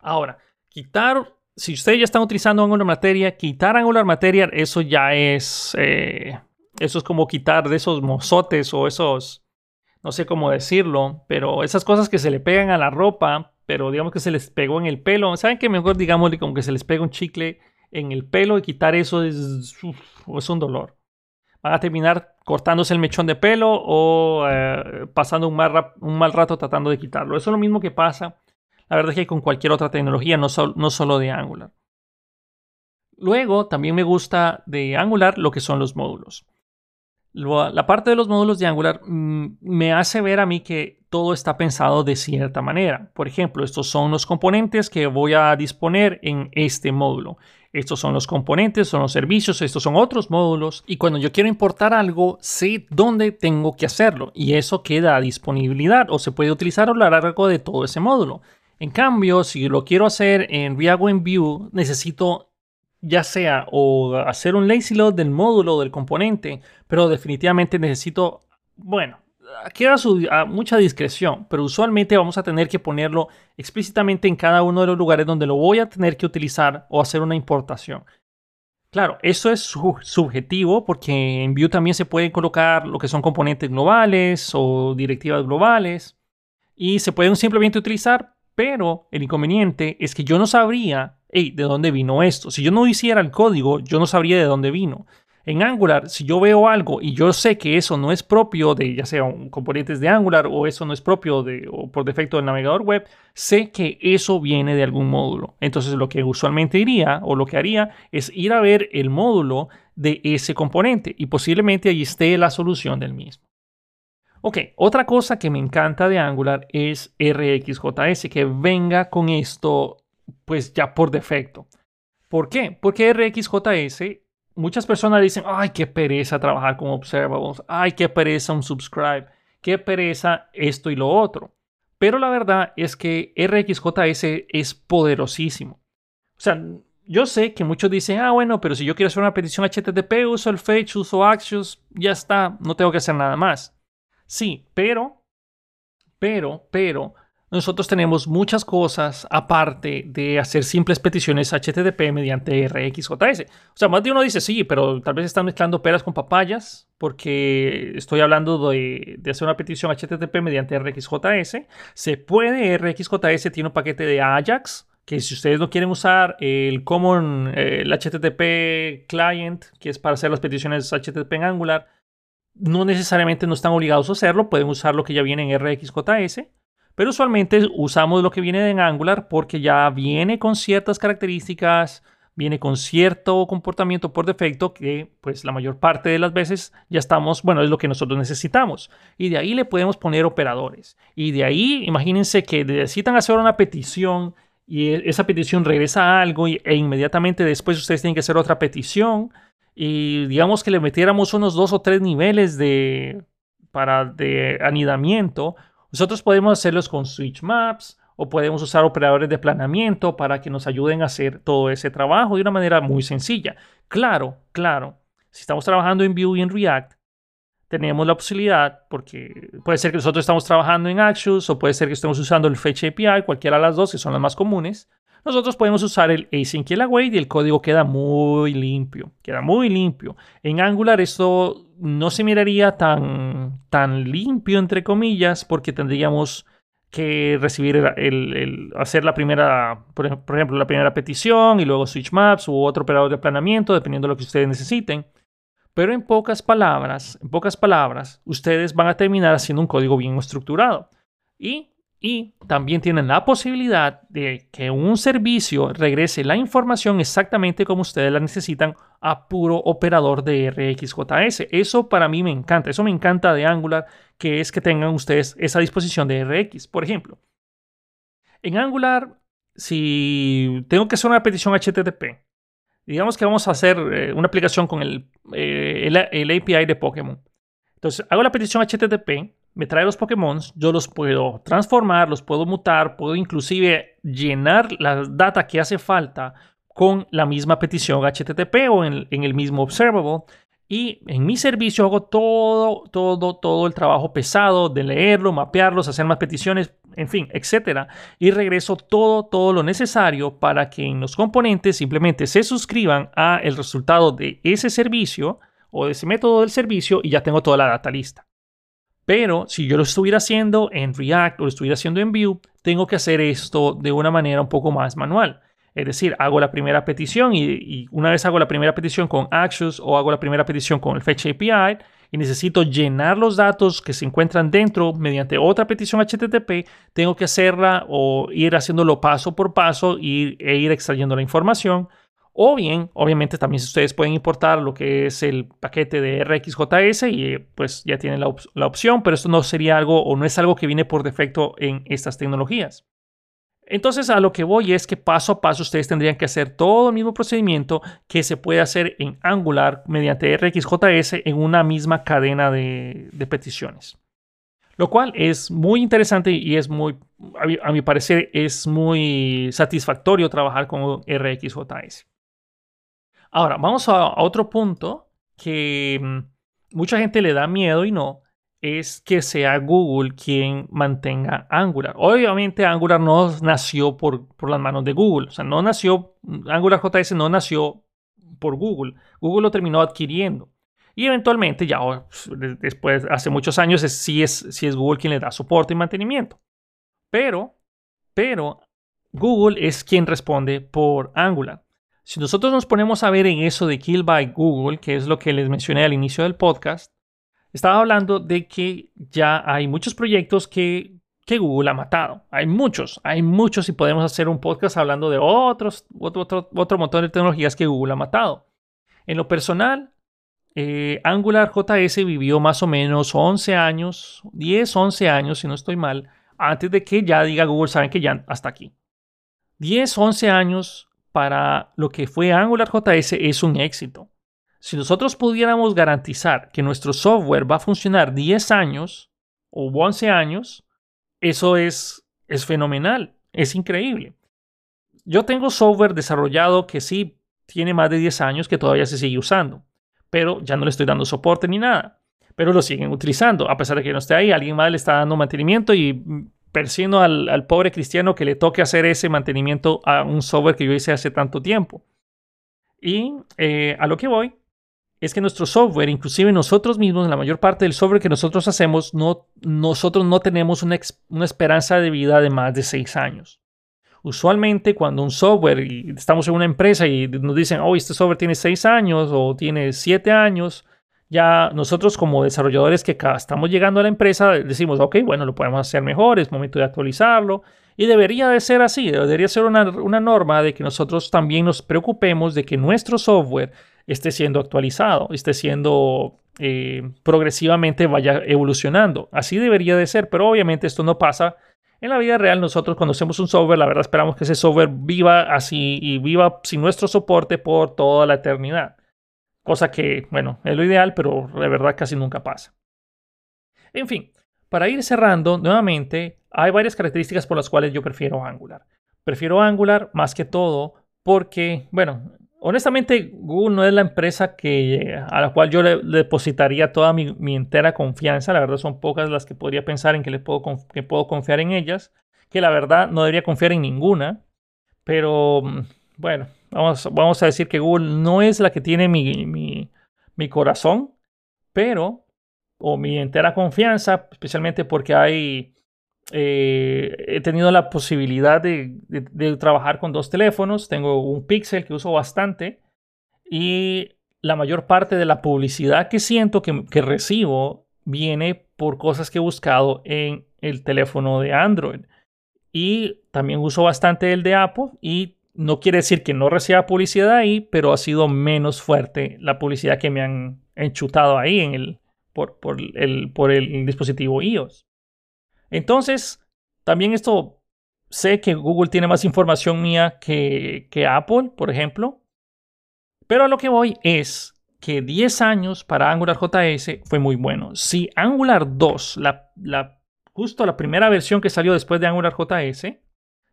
Ahora, quitar, si ustedes ya están utilizando Angular Material, quitar Angular Material, eso ya es, eh, eso es como quitar de esos mozotes o esos no sé cómo decirlo, pero esas cosas que se le pegan a la ropa, pero digamos que se les pegó en el pelo, ¿saben qué? Mejor digamos como que se les pega un chicle en el pelo y quitar eso es, es un dolor. Van a terminar cortándose el mechón de pelo o eh, pasando un mal, un mal, rato tratando de quitarlo. Eso es lo mismo que pasa, la verdad es que con cualquier otra tecnología, no, no solo de Angular. Luego, también me gusta de Angular lo que son los módulos la parte de los módulos de Angular mm, me hace ver a mí que todo está pensado de cierta manera. Por ejemplo, estos son los componentes que voy a disponer en este módulo. Estos son los componentes, son los servicios, estos son otros módulos. Y cuando yo quiero importar algo, sé dónde tengo que hacerlo. Y eso queda a disponibilidad o se puede utilizar a lo largo de todo ese módulo. En cambio, si lo quiero hacer en React en Vue, necesito ya sea o hacer un lazy load del módulo del componente, pero definitivamente necesito, bueno, queda a mucha discreción, pero usualmente vamos a tener que ponerlo explícitamente en cada uno de los lugares donde lo voy a tener que utilizar o hacer una importación. Claro, eso es subjetivo porque en Vue también se pueden colocar lo que son componentes globales o directivas globales y se pueden simplemente utilizar, pero el inconveniente es que yo no sabría hey, ¿de dónde vino esto? Si yo no hiciera el código, yo no sabría de dónde vino. En Angular, si yo veo algo y yo sé que eso no es propio de ya sea un componentes de Angular o eso no es propio de o por defecto del navegador web, sé que eso viene de algún módulo. Entonces lo que usualmente iría o lo que haría es ir a ver el módulo de ese componente y posiblemente ahí esté la solución del mismo. Ok, otra cosa que me encanta de Angular es RxJS, que venga con esto pues ya por defecto. ¿Por qué? Porque RxJS, muchas personas dicen, ay, qué pereza trabajar con observables, ay, qué pereza un subscribe, qué pereza esto y lo otro. Pero la verdad es que RxJS es poderosísimo. O sea, yo sé que muchos dicen, ah, bueno, pero si yo quiero hacer una petición HTTP, uso el fetch, uso Axios, ya está, no tengo que hacer nada más. Sí, pero, pero, pero, nosotros tenemos muchas cosas aparte de hacer simples peticiones HTTP mediante RxJS. O sea, más de uno dice, sí, pero tal vez están mezclando peras con papayas, porque estoy hablando de, hacer una petición HTTP mediante RxJS. Se puede, RxJS tiene un paquete de Ajax, que si ustedes no quieren usar el Common, el HTTP Client, que es para hacer las peticiones HTTP en Angular, no necesariamente no están obligados a hacerlo, pueden usar lo que ya viene en RxJS pero usualmente usamos lo que viene en Angular porque ya viene con ciertas características, viene con cierto comportamiento por defecto que pues la mayor parte de las veces ya estamos, bueno, es lo que nosotros necesitamos. Y de ahí le podemos poner operadores. Y de ahí, imagínense que necesitan hacer una petición y e, esa petición regresa a algo e inmediatamente después ustedes tienen que hacer otra petición y digamos que le metiéramos unos dos o tres niveles de para de anidamiento nosotros podemos hacerlos con switch maps o podemos usar operadores de planeamiento para que nos ayuden a hacer todo ese trabajo de una manera muy sencilla. Claro, claro, si estamos trabajando en Vue y en React, tenemos la posibilidad, porque puede ser que nosotros estamos trabajando en Axios o puede ser que estemos usando el Fetch API, cualquiera de las dos, que son las más comunes. Nosotros podemos usar el async y el await y el código queda muy limpio, queda muy limpio. En Angular esto no se miraría tan, tan limpio, entre comillas, porque tendríamos que recibir el, hacer la primera, por ejemplo, la primera petición y luego switch maps u otro operador de aplanamiento, dependiendo de lo que ustedes necesiten. Pero en pocas palabras, en pocas palabras, ustedes van a terminar haciendo un código bien estructurado. Y y también tienen la posibilidad de que un servicio regrese la información exactamente como ustedes la necesitan a puro operador de RxJS. Eso para mí me encanta. Eso me encanta de Angular, que es que tengan ustedes esa disposición de Rx. Por ejemplo, en Angular, si tengo que hacer una petición HTTP, digamos que vamos a hacer eh, una aplicación con el, eh, el API de Pokémon. Entonces, hago la petición HTTP me trae los Pokémon, yo los puedo transformar, los puedo mutar, puedo inclusive llenar la data que hace falta con la misma petición HTTP o en, el mismo observable. Y en mi servicio hago todo, todo, todo el trabajo pesado de leerlo, mapearlos, hacer más peticiones, en fin, etcétera. Y regreso todo, todo lo necesario para que en los componentes simplemente se suscriban a el resultado de ese servicio o de ese método del servicio y ya tengo toda la data lista. Pero si yo lo estuviera haciendo en React o lo estuviera haciendo en Vue, tengo que hacer esto de una manera un poco más manual. Es decir, hago la primera petición y, una vez hago la primera petición con Axios o hago la primera petición con el Fetch API y necesito llenar los datos que se encuentran dentro mediante otra petición HTTP, tengo que hacerla o ir haciéndolo paso por paso e ir extrayendo la información. O bien, obviamente también ustedes pueden importar lo que es el paquete de RxJS y pues ya tienen la, opción, pero esto no sería algo o no es algo que viene por defecto en estas tecnologías. Entonces a lo que voy es que paso a paso ustedes tendrían que hacer todo el mismo procedimiento que se puede hacer en Angular mediante RxJS en una misma cadena de, peticiones. Lo cual es muy interesante y es muy, a mi parecer, es muy satisfactorio trabajar con RxJS. Ahora, vamos a, otro punto que mm, mucha gente le da miedo y no, es que sea Google quien mantenga Angular. Obviamente Angular no nació por, por las manos de Google, o sea, no nació, Angular JS no nació por Google, Google lo terminó adquiriendo. Y eventualmente, ya oh, después, hace muchos años, sí, es, sí es Google quien le da soporte y mantenimiento. Pero, pero, Google es quien responde por Angular. Si nosotros nos ponemos a ver en eso de Kill by Google, que es lo que les mencioné al inicio del podcast, estaba hablando de que ya hay muchos proyectos que, que Google ha matado. Hay muchos, hay muchos y podemos hacer un podcast hablando de otros, otro, otro, otro montón de tecnologías que Google ha matado. En lo personal, eh, Angular JS vivió más o menos 11 años, 10, 11 años, si no estoy mal, antes de que ya diga Google, saben que ya hasta aquí. 10, 11 años para lo que fue AngularJS es un éxito. Si nosotros pudiéramos garantizar que nuestro software va a funcionar 10 años o 11 años, eso es, es fenomenal, es increíble. yo tengo software desarrollado que sí tiene más de 10 años que todavía se sigue usando, pero ya no le estoy dando soporte ni nada. Pero lo siguen utilizando, a pesar de que no esté ahí, alguien más le está dando mantenimiento y persino al, al pobre cristiano que le toque hacer ese mantenimiento a un software que yo hice hace tanto tiempo. Y eh, a lo que voy es que nuestro software, inclusive nosotros mismos, la mayor parte del software que nosotros hacemos, no, nosotros no tenemos una, una esperanza de vida de más de seis años. Usualmente cuando un software, y estamos en una empresa y nos dicen, oh, este software tiene seis años o tiene siete años, ya nosotros como desarrolladores que estamos llegando a la empresa decimos, ok, bueno, lo podemos hacer mejor, es momento de actualizarlo. Y debería de ser así, debería ser una, una norma de que nosotros también nos preocupemos de que nuestro software esté siendo actualizado, esté siendo eh, progresivamente vaya evolucionando. Así debería de ser, pero obviamente esto no pasa en la vida real, nosotros cuando hacemos un software, la verdad esperamos que ese software viva así y viva sin nuestro soporte por toda la eternidad. Cosa que, bueno, es lo ideal, pero de verdad casi nunca pasa. En fin, para ir cerrando, nuevamente, hay varias características por las cuales yo prefiero Angular. Prefiero Angular más que todo porque, bueno, honestamente, Google no es la empresa que, a la cual yo le, depositaría toda mi, entera confianza. La verdad son pocas las que podría pensar en que, le puedo, que puedo confiar en ellas. Que la verdad no debería confiar en ninguna. Pero mm, bueno, vamos, vamos a decir que Google no es la que tiene mi, mi, mi corazón. Pero, o mi entera confianza, especialmente porque hay eh, he tenido la posibilidad de, trabajar con dos teléfonos. Tengo un Pixel que uso bastante y la mayor parte de la publicidad que siento que, que recibo viene por cosas que he buscado en el teléfono de Android. Y también uso bastante el de Apple y no quiere decir que no reciba publicidad ahí, pero ha sido menos fuerte la publicidad que me han enchutado ahí en el, por, por, el, por el dispositivo iOS. Entonces, también esto, sé que Google tiene más información mía que, Apple, por ejemplo. Pero a lo que voy es que 10 años para Angular JS fue muy bueno. Si Angular 2, la, la, justo la primera versión que salió después de Angular JS,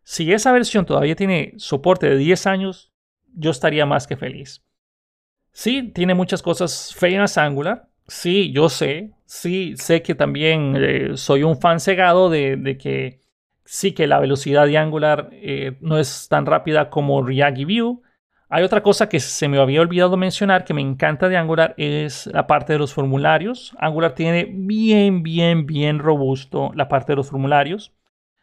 si esa versión todavía tiene soporte de 10 años, yo estaría más que feliz. Sí, tiene muchas cosas feas Angular, Sí, yo sé, sí, sé que también eh, soy un fan cegado de, que sí que la velocidad de Angular eh, no es tan rápida como React y. Hay otra cosa que se me había olvidado mencionar que me encanta de Angular es la parte de los formularios. Angular tiene bien, bien, bien robusto la parte de los formularios.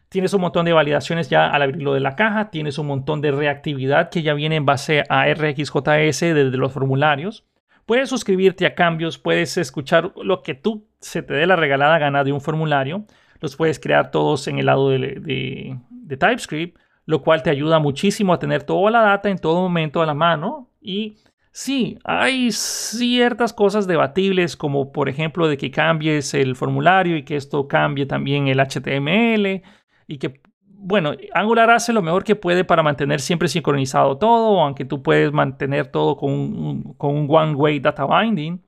Tienes un montón de validaciones ya al abrirlo de la caja. Tienes un montón de reactividad que ya viene en base a RxJS desde los formularios. Puedes suscribirte a cambios, puedes escuchar lo que tú se te dé la regalada gana de un formulario. Los puedes crear todos en el lado de, TypeScript, lo cual te ayuda muchísimo a tener toda la data en todo momento a la mano. Y sí, hay ciertas cosas debatibles, como por ejemplo de que cambies el formulario y que esto cambie también el HTML y que bueno, Angular hace lo mejor que puede para mantener siempre sincronizado todo, aunque tú puedes mantener todo con un, one-way data binding,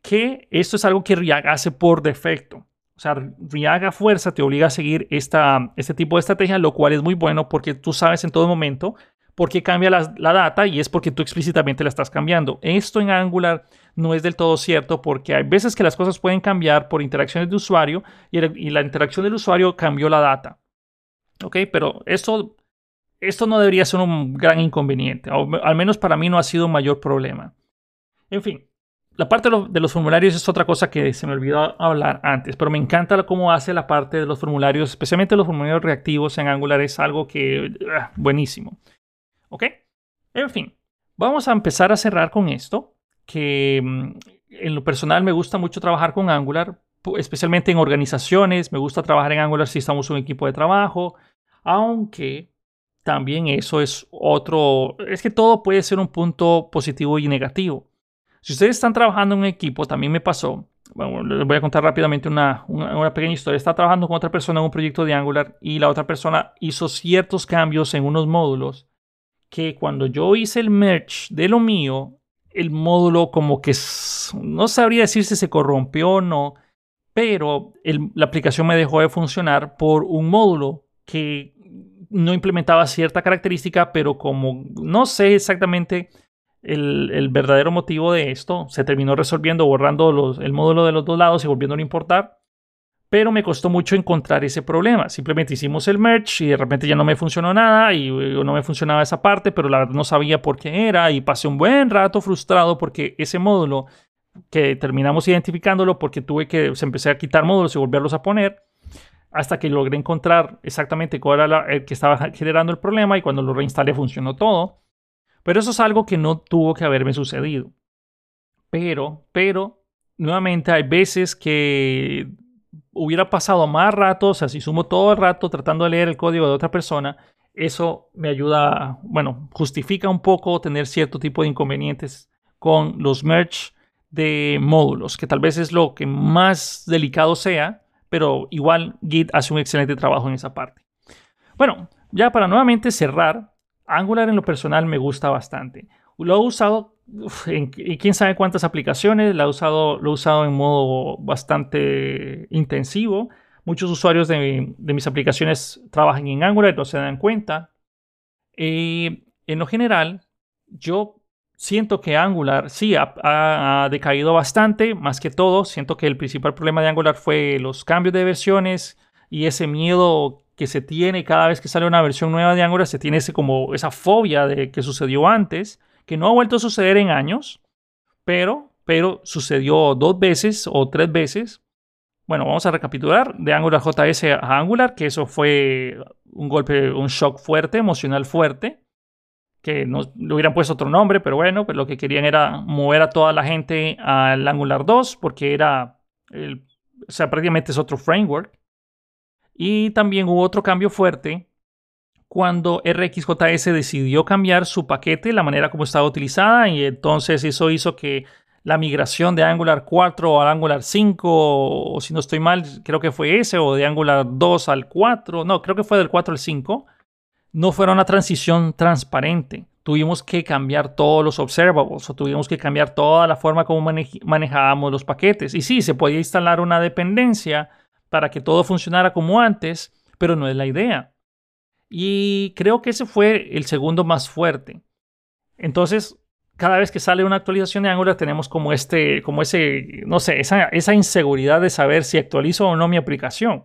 que esto es algo que React hace por defecto. O sea, React a fuerza te obliga a seguir esta, este tipo de estrategia, lo cual es muy bueno porque tú sabes en todo momento por qué cambia la, data y es porque tú explícitamente la estás cambiando. Esto en Angular no es del todo cierto porque hay veces que las cosas pueden cambiar por interacciones de usuario y la interacción del usuario cambió la data. Ok, pero esto, esto no debería ser un gran inconveniente, al menos para mí no ha sido un mayor problema. En fin, la parte de los formularios es otra cosa que se me olvidó hablar antes, pero me encanta cómo hace la parte de los formularios, especialmente los formularios reactivos en Angular, es algo que ah, buenísimo. ¿Ok? En fin, vamos a empezar a cerrar con esto, que mm, en lo personal me gusta mucho trabajar con Angular, especialmente en organizaciones, me gusta trabajar en Angular si estamos un equipo de trabajo, aunque también eso es otro, es que todo puede ser un punto positivo y negativo. Si ustedes están trabajando en un equipo, también me pasó, les voy a contar rápidamente una, una, pequeña historia. Estaba trabajando con otra persona en un proyecto de Angular y la otra persona hizo ciertos cambios en unos módulos que cuando yo hice el merge de lo mío, el módulo como que no sabría decir si se corrompió o no, pero la aplicación me dejó de funcionar por un módulo que no implementaba cierta característica, pero como no sé exactamente el, verdadero motivo de esto, se terminó resolviendo borrando el módulo de los dos lados y volviendo a importar. Pero me costó mucho encontrar ese problema. Simplemente hicimos el merge y de repente ya no me funcionó nada y no me funcionaba esa parte, pero la no sabía por qué era y pasé un buen rato frustrado porque ese módulo que terminamos identificándolo porque tuve que se empecé a quitar módulos y volverlos a poner hasta que logré encontrar exactamente cuál era el que estaba generando el problema y cuando lo reinstalé funcionó todo. Pero eso es algo que no tuvo que haberme sucedido. Pero, pero, nuevamente hay veces que hubiera pasado más rato, o sea, si sumo todo el rato tratando de leer el código de otra persona, eso me ayuda, bueno, justifica un poco tener cierto tipo de inconvenientes con los merge de módulos, que tal vez es lo que más delicado sea, pero igual Git hace un excelente trabajo en esa parte. Bueno, ya para nuevamente cerrar, Angular en lo personal me gusta bastante. Lo he usado en, quién sabe cuántas aplicaciones, lo he, usado, lo he usado en modo bastante intensivo. Muchos usuarios de, mis aplicaciones trabajan en Angular y no se dan cuenta. Eh, en lo general, yo siento que Angular sí ha, decaído bastante, más que todo. Siento que el principal problema de Angular fue los cambios de versiones y ese miedo que se tiene cada vez que sale una versión nueva de Angular, se tiene ese, como esa fobia de que sucedió antes, que no ha vuelto a suceder en años, pero, pero sucedió dos veces o tres veces. Bueno, vamos a recapitular de Angular JS a Angular, que eso fue un golpe, un shock fuerte, emocional fuerte que le hubieran puesto otro nombre, pero bueno, pues lo que querían era mover a toda la gente al Angular 2 porque era, el, o sea, prácticamente es otro framework. Y también hubo otro cambio fuerte cuando RxJS decidió cambiar su paquete, la manera como estaba utilizada, y entonces eso hizo que la migración de Angular 4 al Angular 5, o si no estoy mal, creo que fue ese, o de Angular 2 al 4, no, creo que fue del 4 al 5, no fuera una transición transparente. Tuvimos que cambiar todos los observables o tuvimos que cambiar toda la forma como manejábamos los paquetes. Y sí, se podía instalar una dependencia para que todo funcionara como antes, pero no es la idea. Y creo que ese fue el segundo más fuerte. Entonces, cada vez que sale una actualización de Angular tenemos como este, como ese, no sé, esa, esa inseguridad de saber si actualizo o no mi aplicación.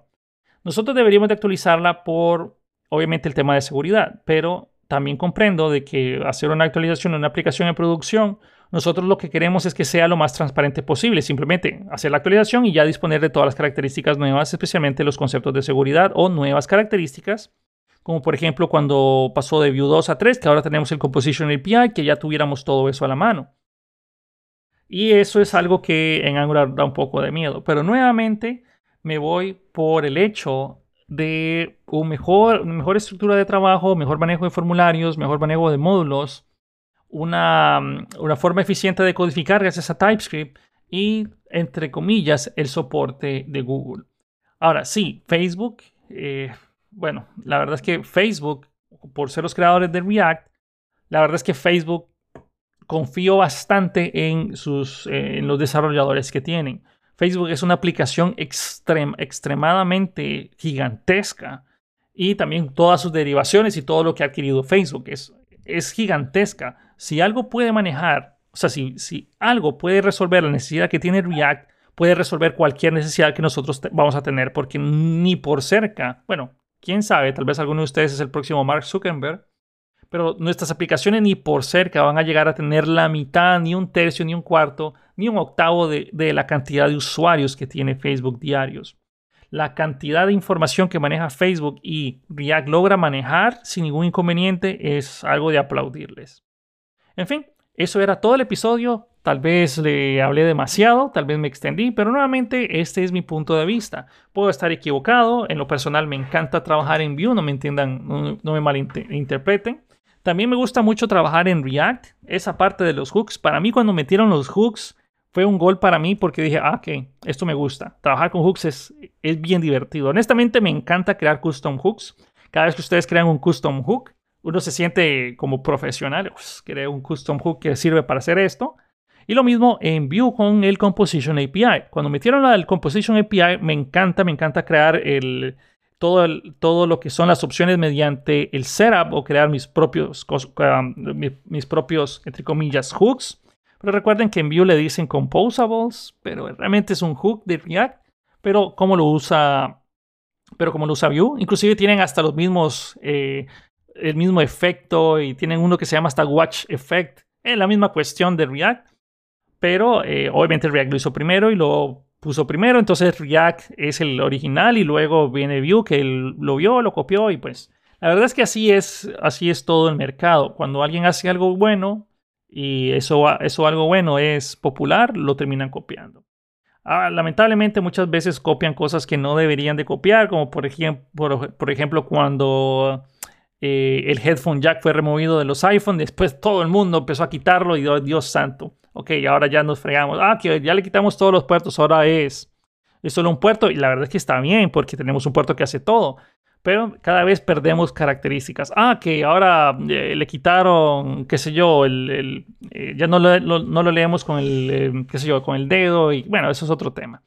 Nosotros deberíamos de actualizarla por obviamente el tema de seguridad, pero también comprendo de que hacer una actualización de una aplicación en producción, nosotros lo que queremos es que sea lo más transparente posible, simplemente hacer la actualización y ya disponer de todas las características nuevas, especialmente los conceptos de seguridad o nuevas características, como por ejemplo cuando pasó de Vue 2 a 3, que ahora tenemos el Composition API, que ya tuviéramos todo eso a la mano. Y eso es algo que en Angular da un poco de miedo, pero nuevamente me voy por el hecho de un mejor, mejor estructura de trabajo, mejor manejo de formularios, mejor manejo de módulos, una, una forma eficiente de codificar gracias a TypeScript y, entre comillas, el soporte de Google. Ahora, sí, Facebook, eh, bueno, la verdad es que Facebook, por ser los creadores de React, la verdad es que Facebook confío bastante en, sus, en los desarrolladores que tienen. Facebook es una aplicación extremadamente gigantesca y también todas sus derivaciones y todo lo que ha adquirido Facebook es, es gigantesca. Si algo puede manejar, o sea, si, si algo puede resolver la necesidad que tiene React, puede resolver cualquier necesidad que nosotros vamos a tener, porque ni por cerca, bueno, quién sabe, tal vez alguno de ustedes es el próximo Mark Zuckerberg, pero nuestras aplicaciones ni por cerca van a llegar a tener la mitad, ni un tercio, ni un cuarto, ni un octavo de, la cantidad de usuarios que tiene Facebook diarios. La cantidad de información que maneja Facebook y React logra manejar sin ningún inconveniente es algo de aplaudirles. En fin, eso era todo el episodio. Tal vez le hablé demasiado, tal vez me extendí, pero nuevamente este es mi punto de vista. Puedo estar equivocado, en lo personal me encanta trabajar en Vue, no me entiendan, no, no me malinterpreten. También me gusta mucho trabajar en React, esa parte de los hooks. Para mí cuando metieron los hooks fue un gol para mí porque dije, ah, ok, esto me gusta. Trabajar con hooks es, es bien divertido. Honestamente me encanta crear custom hooks. Cada vez que ustedes crean un custom hook, uno se siente como profesional. Pues, un custom hook que sirve para hacer esto. Y lo mismo en Vue con el Composition API. Cuando metieron la Composition API, me encanta, me encanta crear el, todo, todo lo que son las opciones mediante el setup o crear mis propios, um, mis, propios, entre comillas, hooks. Pero recuerden que en Vue le dicen composables, pero realmente es un hook de React. Pero como lo usa, pero como lo usa Vue, inclusive tienen hasta los mismos, eh, el mismo efecto y tienen uno que se llama hasta Watch Effect. Es la misma cuestión de React, pero eh, obviamente React lo hizo primero y lo puso primero, entonces React es el original y luego viene Vue que él lo vio, lo copió y pues la verdad es que así es, así es todo el mercado. Cuando alguien hace algo bueno y eso, eso algo bueno es popular, lo terminan copiando. Ah, lamentablemente muchas veces copian cosas que no deberían de copiar, como por ejemplo, cuando eh, el headphone jack fue removido de los iPhone, después todo el mundo empezó a quitarlo y Dios santo ok, ahora ya nos fregamos, ah, que ya le quitamos todos los puertos, ahora es, es solo un puerto y la verdad es que está bien porque tenemos un puerto que hace todo. Pero cada vez perdemos características. Ah, que ahora eh, le quitaron, qué sé yo, el, eh, ya no lo, no lo, leemos con el, eh, qué sé yo, con el dedo. Y bueno, eso es otro tema.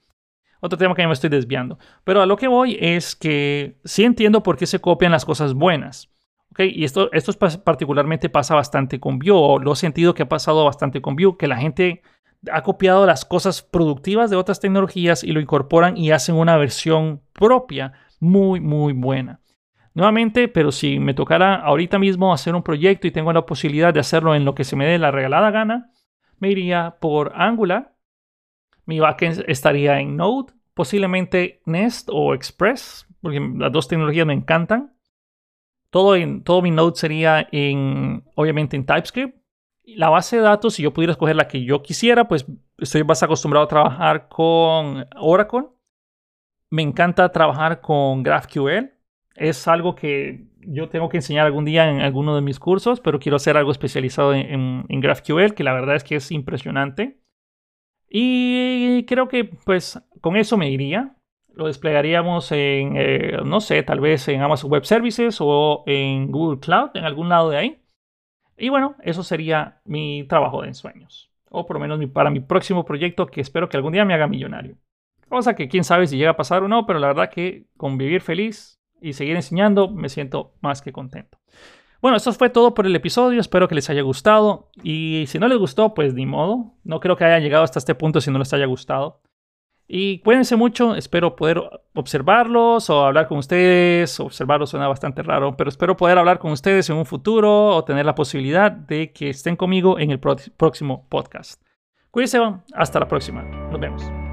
Otro tema que me estoy desviando. Pero a lo que voy es que sí entiendo por qué se copian las cosas buenas. Y esto, esto particularmente pasa bastante con Vue, o lo he sentido que ha pasado bastante con Vue, que la gente ha copiado las cosas productivas de otras tecnologías y lo incorporan y hacen una versión propia muy, muy buena. Nuevamente, pero si me tocara ahorita mismo hacer un proyecto y tengo la posibilidad de hacerlo en lo que se me dé la regalada gana, me iría por Angular. Mi backend estaría en Node, posiblemente Nest o Express, porque las dos tecnologías me encantan. Todo, en, todo mi Node sería en, obviamente en TypeScript. La base de datos, si yo pudiera escoger la que yo quisiera, pues estoy más acostumbrado a trabajar con Oracle. Me encanta trabajar con GraphQL. Es algo que yo tengo que enseñar algún día en alguno de mis cursos, pero quiero hacer algo especializado en, GraphQL, que la verdad es que es impresionante. Y creo que pues con eso me iría lo desplegaríamos en, eh, no sé, tal vez en Amazon Web Services o en Google Cloud, en algún lado de ahí. Y bueno, eso sería mi trabajo de ensueños. O por lo menos para mi próximo proyecto que espero que algún día me haga millonario. Cosa que quién sabe si llega a pasar o no, pero la verdad que con vivir feliz y seguir enseñando me siento más que contento. Bueno, esto fue todo por el episodio. Espero que les haya gustado. Y si no les gustó, pues ni modo. No creo que haya llegado hasta este punto si no les haya gustado. Y cuídense mucho, espero poder observarlos o hablar con ustedes. Observarlos suena bastante raro, pero espero poder hablar con ustedes en un futuro o tener la posibilidad de que estén conmigo en el próximo podcast. Cuídense, hasta la próxima. Nos vemos.